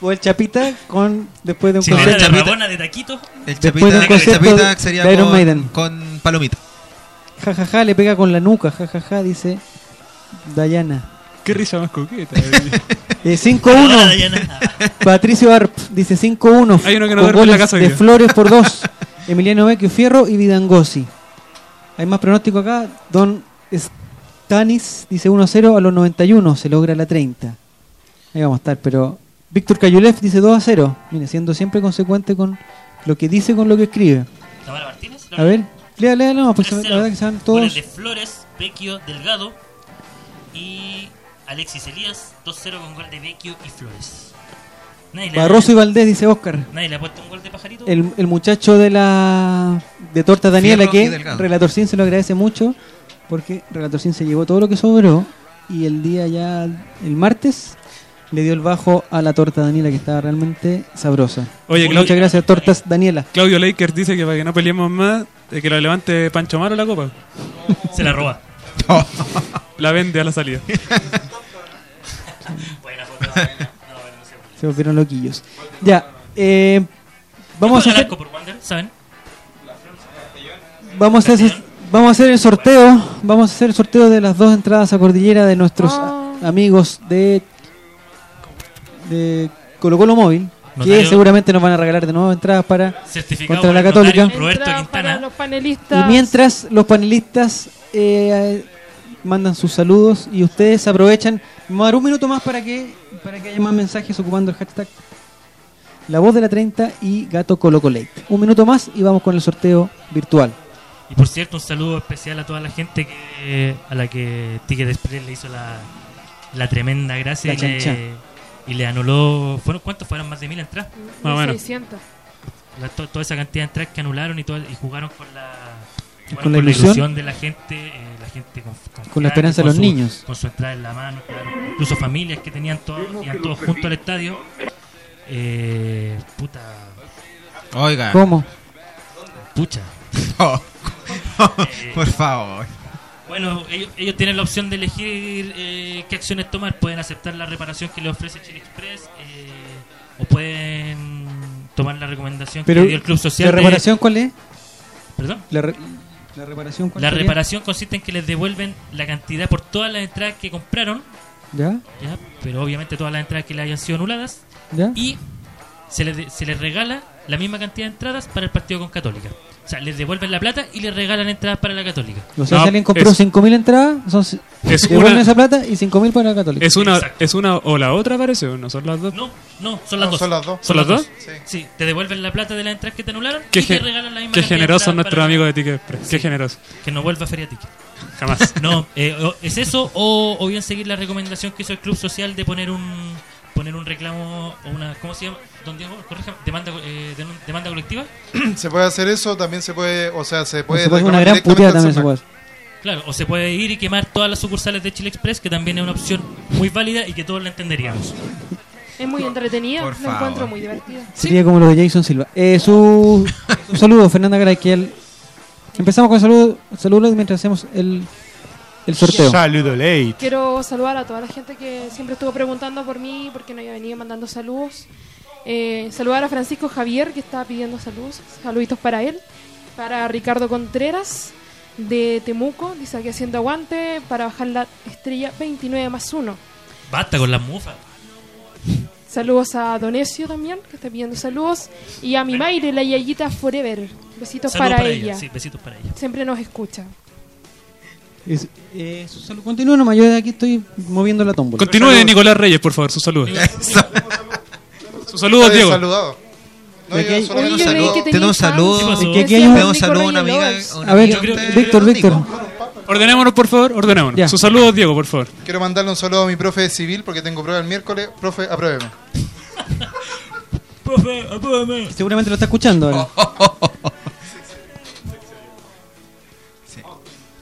O el Chapita con después de un Chilena de. Rabona de taquito. El Después de un Chapita, el Chapita sería de Iron con, Maiden. con Palomita. Ja, ja, ja, le pega con la nuca. Ja, ja, ja, dice Dayana. Qué risa más coqueta. Eh, 5-1. Patricio Arp dice 5-1. Hay uno que no con duerme en la goles casa hoy de. Flores por 2. Emiliano Vecchio Fierro y Vidangosi. Hay más pronóstico acá. Don Stanis dice 1-0 a los 91. Se logra la 30. Ahí vamos a estar, pero. Víctor Cayulev dice 2-0. Mire, siendo siempre consecuente con lo que dice con lo que escribe. Tamara Martínez. A ver, lea, lea, no, pues la 3-0. verdad que se van Goles todos. de Flores, Vecchio, Delgado y Alexis Elías. 2-0 con gol de Vecchio y Flores. Nadie Barroso y Valdés dice Oscar. Nadie le ha puesto un gol de pajarito. El, el muchacho de la de Torta Daniela Fierro y que Delgado. Relatorcín se lo agradece mucho porque Relatorcín se llevó todo lo que sobró y el día ya el martes le dio el bajo a la torta Daniela que estaba realmente sabrosa. Oye, Clau- muchas gracias tortas Daniela. Claudio Lakers dice que para que no peleemos más, de que la levante Pancho Maro la copa. Se la roba. La vende a la salida. Buena foto. Se volvieron loquillos. Ya, eh, vamos a ¿Quién juega al hacer arco por Wander? ¿Saben? vamos a hacer vamos a hacer el sorteo, vamos a hacer el sorteo de las dos entradas a Cordillera de nuestros Ah. amigos de de Colo Colo Móvil, que seguramente nos van a regalar de nuevo entradas para contra la Católica. notario Roberto Entrada Quintana. para los panelistas. Y mientras los panelistas eh, mandan sus saludos y ustedes aprovechan, vamos a dar un minuto más para que para que haya más mensajes ocupando el hashtag La Voz de la 30 y Gato Colo Colate. Un minuto más y vamos con el sorteo virtual. Y por cierto, un saludo especial a toda la gente que a la que Ticket Express le hizo la, la tremenda gracia La y, le, y le anuló. ¿fueron, ¿Cuántos fueron? Más de mil entradas. Más o menos. 600. La- to- toda esa cantidad de entradas que anularon y, todo, y jugaron con la, jugaron Con la ilusión. de la gente, eh, gente con, Con la esperanza de los su- niños. Con su entrada en la mano, claro. incluso familias que tenían todos, iban todos juntos al estadio. Eh, puta. Oiga. ¿Cómo? Pucha. Por favor. Bueno, ellos, ellos tienen la opción de elegir eh, qué acciones tomar. Pueden aceptar la reparación que le ofrece Chile Express eh, o pueden tomar la recomendación Pero que dio el Club Social. ¿La de- reparación cuál es? ¿Perdón? La, re- la reparación La consiste en que les devuelven la cantidad por todas las entradas que compraron, ¿Ya? ¿ya? pero obviamente todas las entradas que le hayan sido anuladas, ¿Ya? y se les, se les regala la misma cantidad de entradas para el partido con Católica. O sea, les devuelven la plata y les regalan entradas para la Católica. O sea, No, si alguien compró es- 5.000 entradas, son, Es devuelven una- esa plata y 5.000 para la Católica. Es una, es una o la otra parece, o no son las dos. No, no, son las No, dos. son las dos. ¿Son las dos? Sí. Sí, te devuelven la plata de las entradas que te anularon Qué, y te regalan la misma qué nuestros para- amigos de Ticket Express. Qué Sí. generosos. Que no vuelva a Feria Ticket. Jamás. No, eh, o- es eso o, o bien seguir la recomendación que hizo el Club Social de poner un poner un reclamo o una ¿cómo se llama? Don Diego, corríjame, demanda eh, demanda colectiva. Se puede hacer eso, también se puede, o sea, se puede. se puede una gran puteada también se puede. Claro, o se puede ir y quemar todas las sucursales de Chile Express, que también es una opción muy válida y que todos la entenderíamos. Es muy entretenida, Por lo favor. encuentro muy divertida. Sería como lo de Jason Silva. Eh, su, su saludo, Fernanda Garay, que el- Empezamos con saludos saludos mientras hacemos el, el sorteo. Saludo late. Quiero saludar a toda la gente que siempre estuvo preguntando por mí, porque no había venido mandando saludos. Eh, saludar a Francisco Javier, que estaba pidiendo saludos. Saluditos para él. Para Ricardo Contreras, de Temuco, dice aquí haciendo aguante, para bajar la estrella 29 más 1. Basta con las mufas. Saludos a Donesio también, que está pidiendo saludos. Y a mi Maire, la Yayita Forever. Besitos para, para ella. ella, sí, besitos para ella. Siempre nos escucha. Es- eh, su salud- Continúa nomás, yo de aquí estoy moviendo la tómbola. Continúe Nicolás Reyes, por favor, sus saludos. Sus Saludos, Diego. saludado. No, De yo que- solamente Oye, saludo. que Tiene un saludo. Sí, pasó. Tiene Que aquí hay un- un saludo a un amiga. a ver, de- Víctor, Víctor. Ordenémonos, por favor, ordenémonos. Ya. Sus saludos, Diego, por favor. Quiero mandarle un saludo a mi profe de civil porque tengo prueba el miércoles. Profe, apruébeme. Profe, apúrame. Seguramente lo está escuchando ahora.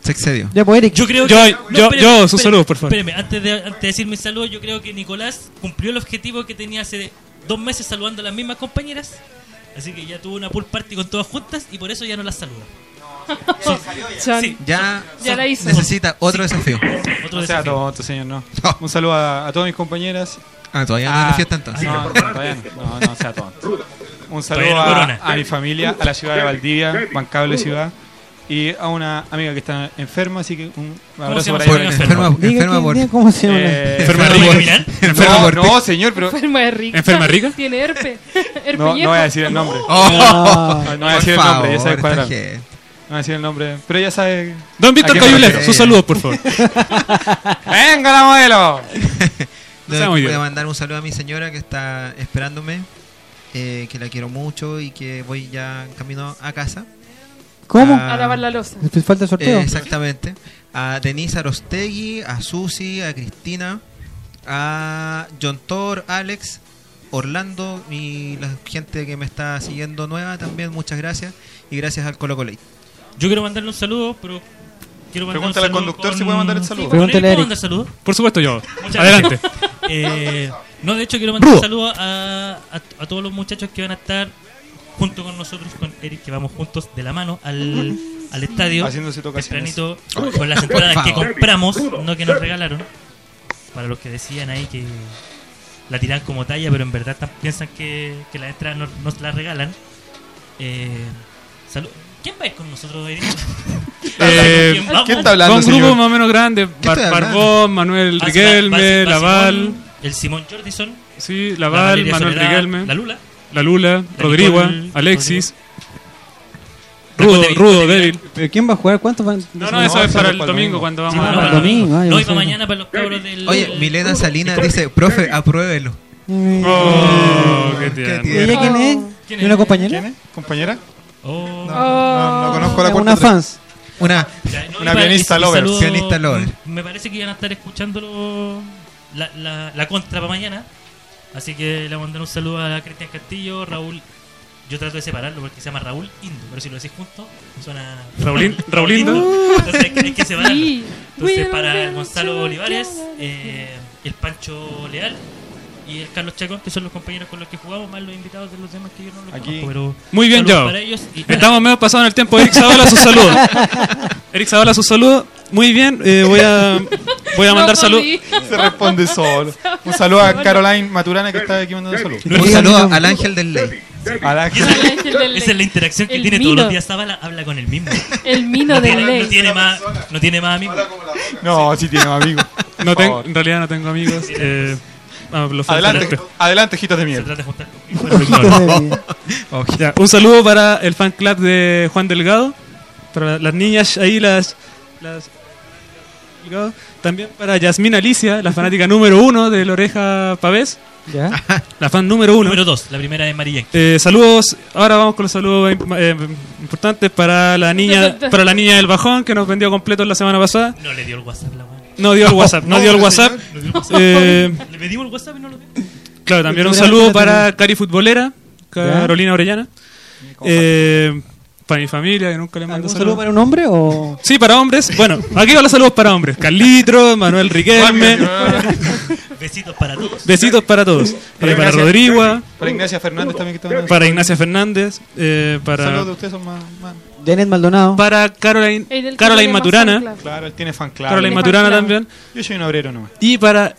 Se excedió. Ya, pues, Eric. Yo creo Yo- que. yo- yo, sus saludos, por favor. Espérame, antes de, antes de decir mis saludos, yo creo que Nicolás cumplió el objetivo que tenía hace dos meses saludando a las mismas compañeras. Así que ya tuvo una pool party con todas juntas y por eso ya no las saluda. Chan. Sí, Ya, Ya la hizo. necesita otro desafío. Otro No sea desafío. tonto, señor, no. Un saludo a, a todas mis compañeras. Ah, todavía no es la fiesta entonces. No, no, todavía no. No, no sea tonto. Un saludo no a, corona. a mi familia, a la ciudad de Valdivia, bancable ciudad. Y a una amiga que está enferma, así que un abrazo para ella. Enferma, enferma por. ¿Cómo se llama? Eh, ¿Enferma ¿Puede rica? Enferma No, por. no, señor, pero Enferma de rica. ¿Enferma rica? Tiene herpes. No, no voy a decir el nombre. Oh, No, no voy a decir el nombre, ya favor, sabe esta cuadrar. gente. No voy a decir el nombre, pero ella sabe. Don Víctor ¿A qué me Cayulet, refiero? sus saludos, por favor. ¡Venga la modelo! Voy a mandar un saludo a mi señora que está esperándome, eh, que la quiero mucho y que voy ya en camino a casa. ¿Cómo? A lavar la losa. Falta el sorteo. Eh, exactamente. A Denise Arostegui, a Susi, a Cristina, a John Thor, Alex, Orlando y la gente que me está siguiendo nueva también, muchas gracias. Y gracias al Colo Colo. Yo quiero mandarle un saludo, pero. Quiero Pregúntale un al conductor con- si puede mandar el saludo. Sí, Pregúntale ¿puedo mandar saludo? Por supuesto, yo. Muchas Adelante. gracias. Eh, no, de hecho quiero mandar un saludo a, a, a todos los muchachos que van a estar junto con nosotros, con Eric, que vamos juntos de la mano al, al estadio. Haciéndose tocaciones. Tempranito, con las entradas que compramos, no que nos regalaron. Para los que decían ahí que la tiran como talla, pero en verdad piensan que, que las entradas no- nos las regalan. Eh, salud. ¿Quién va a ir con nosotros, Eric? Eh, ¿Quién está hablando, Con grupos señor? más o menos grandes. ¿Qué Bar-? Barbón, Manuel Riquelme, va- va- va Laval. El Simón Jordison, Sí, la Laval, Valeria Manuel Soledad, Riquelme. la Lula. La Lula, La Rodrigo, Nicole, Alexis. Rudo, Rudo, débil. ¿Pero quién va a jugar? ¿Cuántos van? No, no, eso No, es eso para es el para el domingo cuando vamos Ah, a para el domingo, No, y para mañana para los cabros del. Oye, Milena Salinas dice, profe, apruébelo. Oh, qué tierno. ¿Y ella quién es? ¿Quién ¿Y una es? compañera? ¿Quién es? ¿Compañera? Oh. No, no, no conozco la Es cuarta una fans. Una, Ya, no, Una pianista lover, saludo- pianista lover. Me parece que iban a estar escuchando la, la, la contra para mañana. Así que le voy a mandar un saludo a Cristian Castillo, Raúl. Yo trato de separarlo porque se llama Raúl Indo, pero si lo decís junto, suena. Raulín- Raulindo. Entonces hay que, hay que separarlo. Entonces, para Gonzalo Olivares, eh, el Pancho Leal y el Carlos Chacón, que son los compañeros con los que jugamos, más los invitados de los demás que yo no los Aquí. conozco, pero Muy bien, saludos Joao. para ellos y- Estamos medio pasados en el tiempo. Eric Zavala, sus saludos. Eric Zavala, sus saludos. Muy bien, eh, voy a voy a No mandar saludos. podí. Se responde solo. Un saludo a Caroline Maturana que está aquí mandando saludos. un saludo al ángel del ley. A la Y esa, El ángel del esa es la interacción que el tiene todos los días Zavala, habla con el mismo. El mino No del tiene, no ley. tiene más, no tiene más amigos. No, sí tiene amigos. No tengo, en realidad no tengo amigos. Eh, vamos, los Adelante, adelante, hijitos de Se miel. trata de juntar con- Ya, un saludo para el fan club de Juan Delgado. Para las niñas ahí, las. las Delgado. También para Yasmina Alicia, la fanática número uno de la oreja Pavés. ¿Ya? La fan número uno. Número 2, la primera es Marillén. Eh, saludos, ahora vamos con los saludos eh, importantes para la niña para la niña del bajón que nos vendió completo la semana pasada. No le dio el WhatsApp la weá. No dio el WhatsApp, no, No, dio el WhatsApp. no dio el WhatsApp. Eh, Le pedimos el WhatsApp y no lo dio. claro, también un saludo para. Cari Futbolera, Carolina Orellana. Eh, para mi familia, que nunca le mando ¿Un saludos. saludo para un hombre o...? Sí, para hombres. Bueno, aquí van los saludos para hombres. Carlitro, Manuel Riquelme. Besitos para todos. Besitos para todos. Eh, para Rodrigo, Para Ignacia Fernández también que para Ignacia Fernández, eh, para, Saludos de ustedes son más, más- Janet Maldonado. para Caroline, Caroline Maturana. Claro, él tiene fan club. Caroline Maturana también. Yo soy un obrero nomás. Y para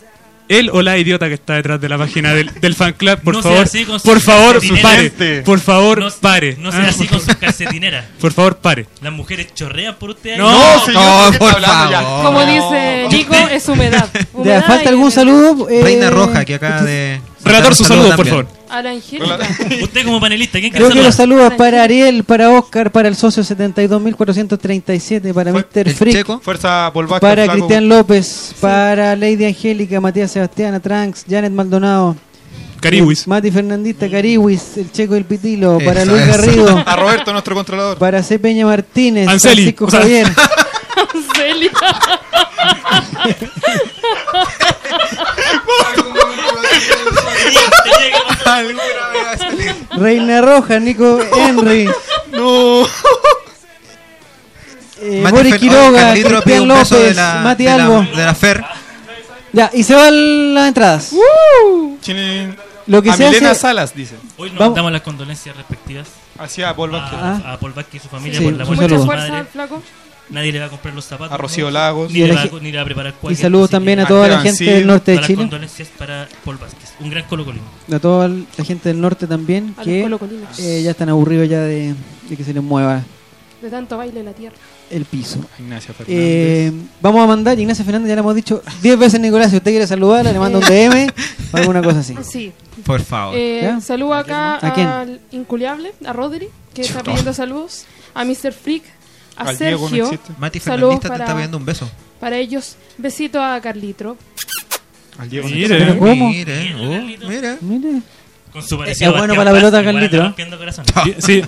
él o la idiota que está detrás de la página del, del fan club, por No sea favor, así con su por favor, pare. Por favor, No- pare. No sea Ah, así con sus calcetineras. Por favor, pare. Las mujeres chorrean por usted. No, No, señor, no, ¿de qué por ya? favor. Como dice Nico, es humedad. ¿Ya Humedad falta algún saludo? Eh, Reina Roja, que acaba de... Relator mandar su un saludo, por favor. A la Angélica. Usted como panelista, ¿quién Yo quiere quiero saludar? saludos para Ariel, para Oscar, para el socio 72.437, para Fue- Mr. ¿El Freak, checo? Fuerza Volvac. para flaco. Cristian López, para Lady Angélica, Matías Sebastián, Tranks, Janet Maldonado, Cariwis. Mati Fernandista, Cariwis, el Checo del Pitilo, para Luis eso. Garrido, A Roberto, nuestro controlador. para C. Peña Martínez, Anseli, Francisco o sea- Javier. Celia. Reina Roja, Nico Henry. No. Eh, Mati Boris Fer- Quiroga, Carlito pide Cristian un beso López, de la- Mati de la- Albo. de la FER. Ya, y se van las entradas. Chile- Lo que a se Milena hace- Salas, dice. Hoy nos Vamos- mandamos las condolencias respectivas. Hacia Paul Vázquez. A, a Paul Vázquez y su familia Sí, por la un muerte de su madre. flaco. Nadie le va a comprar los zapatos. A Rocío. Lagos. Ni, Y le a va, la a- ni le va a preparar Y cualquier saludos cosa, también a toda la gente del norte de las Chile, condolencias para Paul Vázquez. Un gran colocolino. a toda la gente del norte también, A los que eh, ya están aburridos ya de, de que se les mueva De tanto baile en la tierra. el piso. Ignacia Fernández. Eh, vamos a mandar, Ignacia Fernández ya le hemos dicho 10 veces Nicolás, si usted quiere saludarla, le manda un DM o alguna cosa así. Sí. Por favor. Eh, saludo acá ¿A quién? al inculiable, a Rodri, que está Chuta. pidiendo saludos. A Mr. Freak, a Al Diego no Sergio. existe. Mati Fernandista te está para, pidiendo un beso. para ellos. Besito a Carlitro. Al Diego no Mire. ¿Pero cómo? Mire, oh, mira. Mire. Con su Es parecido a bueno para la pelota, corazón. Sí,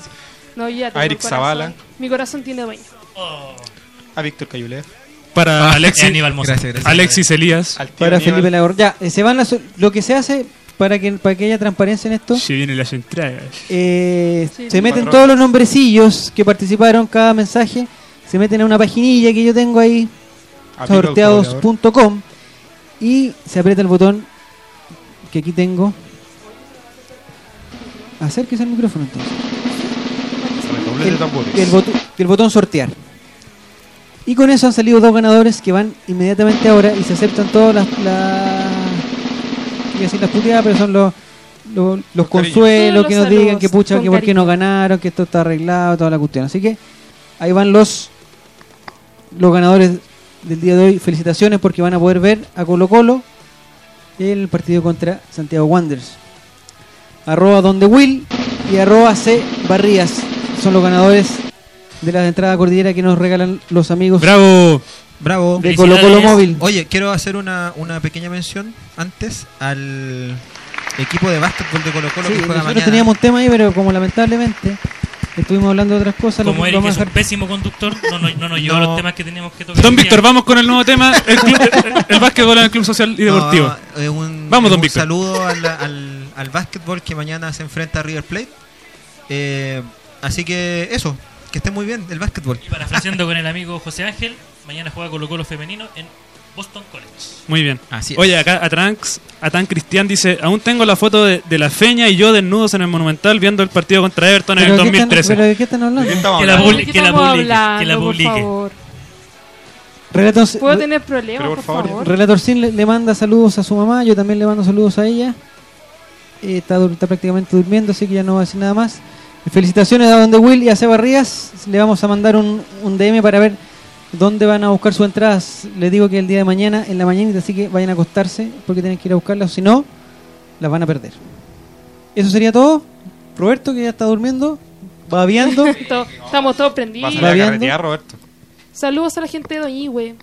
No, ya tengo Eric corazón. Zavala. Mi corazón tiene dueño. A Víctor Cayulev. para Eh, Alexis. Gracias, gracias. Alexis Elías. Para Aníbal. Felipe Lagor. Ya, eh, se van a lo que se hace para que, para que haya transparencia en esto. Se vienen las entradas. Eh, Sí, se sí. meten todos los nombrecillos que participaron, cada mensaje. Se meten a una paginilla que yo tengo ahí, sorteados.com, y se aprieta el botón que aquí tengo. Acérquese al micrófono entonces. El, botón, el botón sortear. Y con eso han salido dos ganadores que van inmediatamente ahora y se aceptan todas las. las iba a decir las puteadas, pero son los, los, los Los cariños. consuelos que nos digan que pucha, que por qué no ganaron, que esto está arreglado, toda la cuestión. Así que ahí van los, los ganadores del día de hoy. Felicitaciones porque van a poder ver a Colo Colo el partido contra Santiago Wanderers. Arroba donde Will y arroba C Barrías son los ganadores de la entrada cordillera que nos regalan los amigos Bravo. Bravo. de Colo Colo. Móvil. Oye, quiero hacer una, una pequeña mención antes al equipo de básquetbol de Colo Colo Sí, que juega nosotros mañana. teníamos un tema ahí, pero como lamentablemente estuvimos hablando de otras cosas, Como Eric es un pésimo conductor, no, no, no nos llevó No. los temas que teníamos que tocar. Don. Víctor, vamos con el nuevo tema, el, club- el- el básquetbol en el Club Social y Deportivo. No, eh, un, Vamos, eh, don un Víctor. saludo al, al, al básquetbol que mañana se enfrenta a River Plate. Eh, así que eso, que esté muy bien el básquetbol. Y parafraseando con el amigo José Ángel, mañana juega Colo Colo femenino en Boston College. Muy bien. Así es. Oye, acá Atranx, Atan Cristian dice, aún tengo la foto de, de la Feña y yo desnudos en el Monumental viendo el partido contra Everton en el ¿Pero de qué están- 2013. ¿Pero de qué están hablando? ¿De qué estamos Que la, hablando? publi- ¿De que la publique, que la publique. favor? Relator, ¿Puedo tener problemas, por por favor? favor. Relator Sin le, le manda saludos a su mamá, yo también le mando saludos a ella. Eh, está, está prácticamente durmiendo, así que ya no va a decir nada más. Felicitaciones a Donde Will y a Seba Rías. Le vamos a mandar un, un DM para ver dónde van a buscar sus entradas. Les digo que el día de mañana, en la mañanita, así que vayan a acostarse porque tienen que ir a buscarlas, si no, las van a perder. Eso sería todo. Roberto, que ya está durmiendo, babeando. To- Estamos todos Va a prendidos. salir a carretear, Roberto. Saludos a la gente de Doñigüe.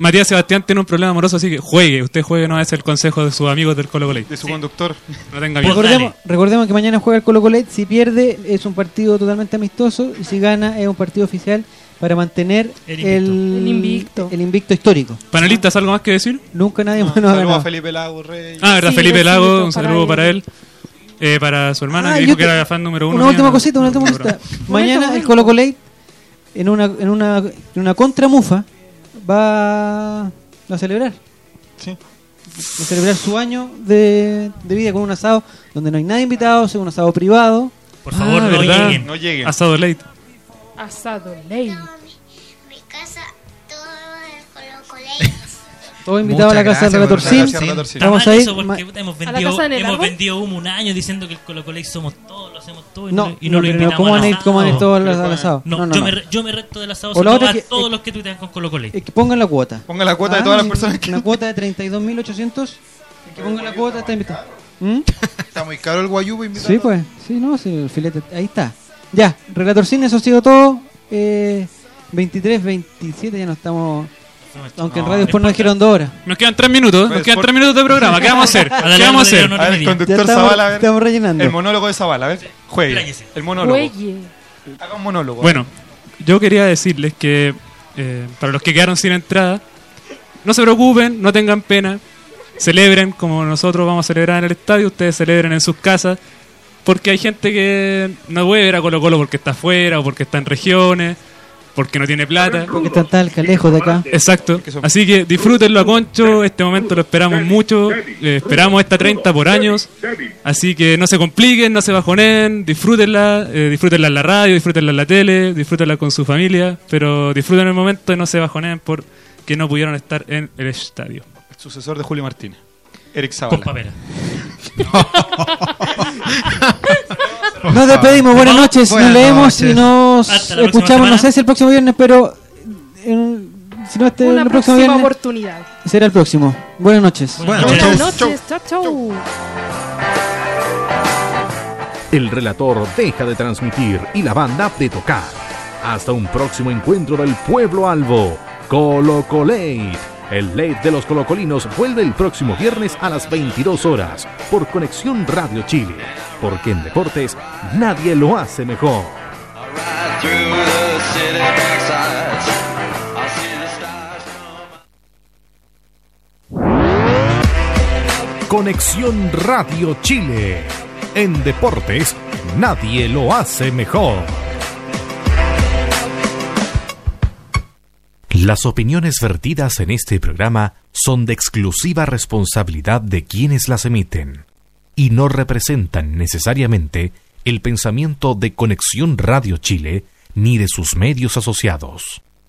Matías Sebastián tiene un problema amoroso, así que juegue. Usted juegue, no es el consejo de sus amigos del Colo Colo. De su conductor. No tenga miedo. Recordemos, recordemos que mañana juega el Colo Colet. Si pierde es un partido totalmente amistoso y si gana es un partido oficial para mantener El invicto. El invicto. el invicto histórico. ¿Panelistas, algo más que decir? Nunca nadie más nos a. Felipe Lago Rey. Ah, verdad, Sí, Felipe Lago, un para saludo él. para él. Eh, para su hermana, Ah, que dijo que era fan número uno. Una última cosita, una última cosita. Mañana el. Colo Colet en una, en una, en una contramufa va a celebrar. Sí. Va a celebrar su año de, de vida con un asado donde no hay nadie invitado, es un asado privado. Por favor, Ah, no lleguen. No lleguen. Asado late. Asado ley. Todo invitado a la casa del. Está Vamos a ir. hemos ¿A la vendido, hemos humo un año diciendo que el Colo Colo somos todos, lo hacemos todo y No, no, y no no, lo invitamos ¿cómo ir, cómo asado. todos al, asado? No, No, no, yo, no. Me, yo me reto del asado a que- todos eh, los que tuitean con Colo Colo. Eh, que pongan la cuota. Ponga la cuota de Ah, todas las sí, personas que. Una cuota de 32.800. El que ponga la cuota está invitado. ¿Mm? Está muy caro el guayubo invitado. Sí, pues. Sí, no, sí, el filete. Ahí está. Ya, Relator Cine, eso ha sido todo. Eh, 23, 27, ya no estamos Aunque en radio después nos dijeron dos horas. Nos quedan tres minutos, nos quedan tres minutos de programa. ¿Qué vamos a hacer? ¿Qué vamos a hacer? A ver, el conductor estamos- Zavala, a ver. estamos rellenando. El monólogo de Zavala, a ver. Juegue. El monólogo. Juegue. Haga un monólogo. Bueno, yo quería decirles que eh, para los que quedaron sin entrada, no se preocupen, no tengan pena, celebren como nosotros vamos a celebrar en el estadio, ustedes celebren en sus casas, porque hay gente que no puede ver a Colo Colo porque está afuera o porque está en regiones, porque no tiene plata. Porque está tal lejos de acá. Exacto. Así que disfrútenlo a Concho. Este momento lo esperamos mucho. eh, esperamos esta 30 por años. Así que no se compliquen, no se bajonen. Disfrútenla. eh, disfrútenla en la radio, disfrútenla en la tele, disfrútenla con su familia. Pero disfruten el momento y no se bajonen porque no pudieron estar en el estadio. El sucesor de Julio Martínez. Eric Zavala. Con papera. Nos despedimos, buenas noches, Buenas nos leemos noches. y nos escuchamos, no sé si el próximo viernes, pero en- si no este Una el próximo próxima viernes oportunidad. será el próximo. Buenas noches. Buenas Buenas noches. Chau, chau. El relator deja de transmitir y la banda de tocar. Hasta un próximo encuentro del pueblo albo. Colo Colate. El late de los colocolinos vuelve el próximo viernes a las 22 horas por Conexión Radio Chile. Porque en deportes nadie lo hace mejor. Conexión Radio Chile. En deportes nadie lo hace mejor. Las opiniones vertidas en este programa son de exclusiva responsabilidad de quienes las emiten y no representan necesariamente el pensamiento de Conexión Radio Chile ni de sus medios asociados.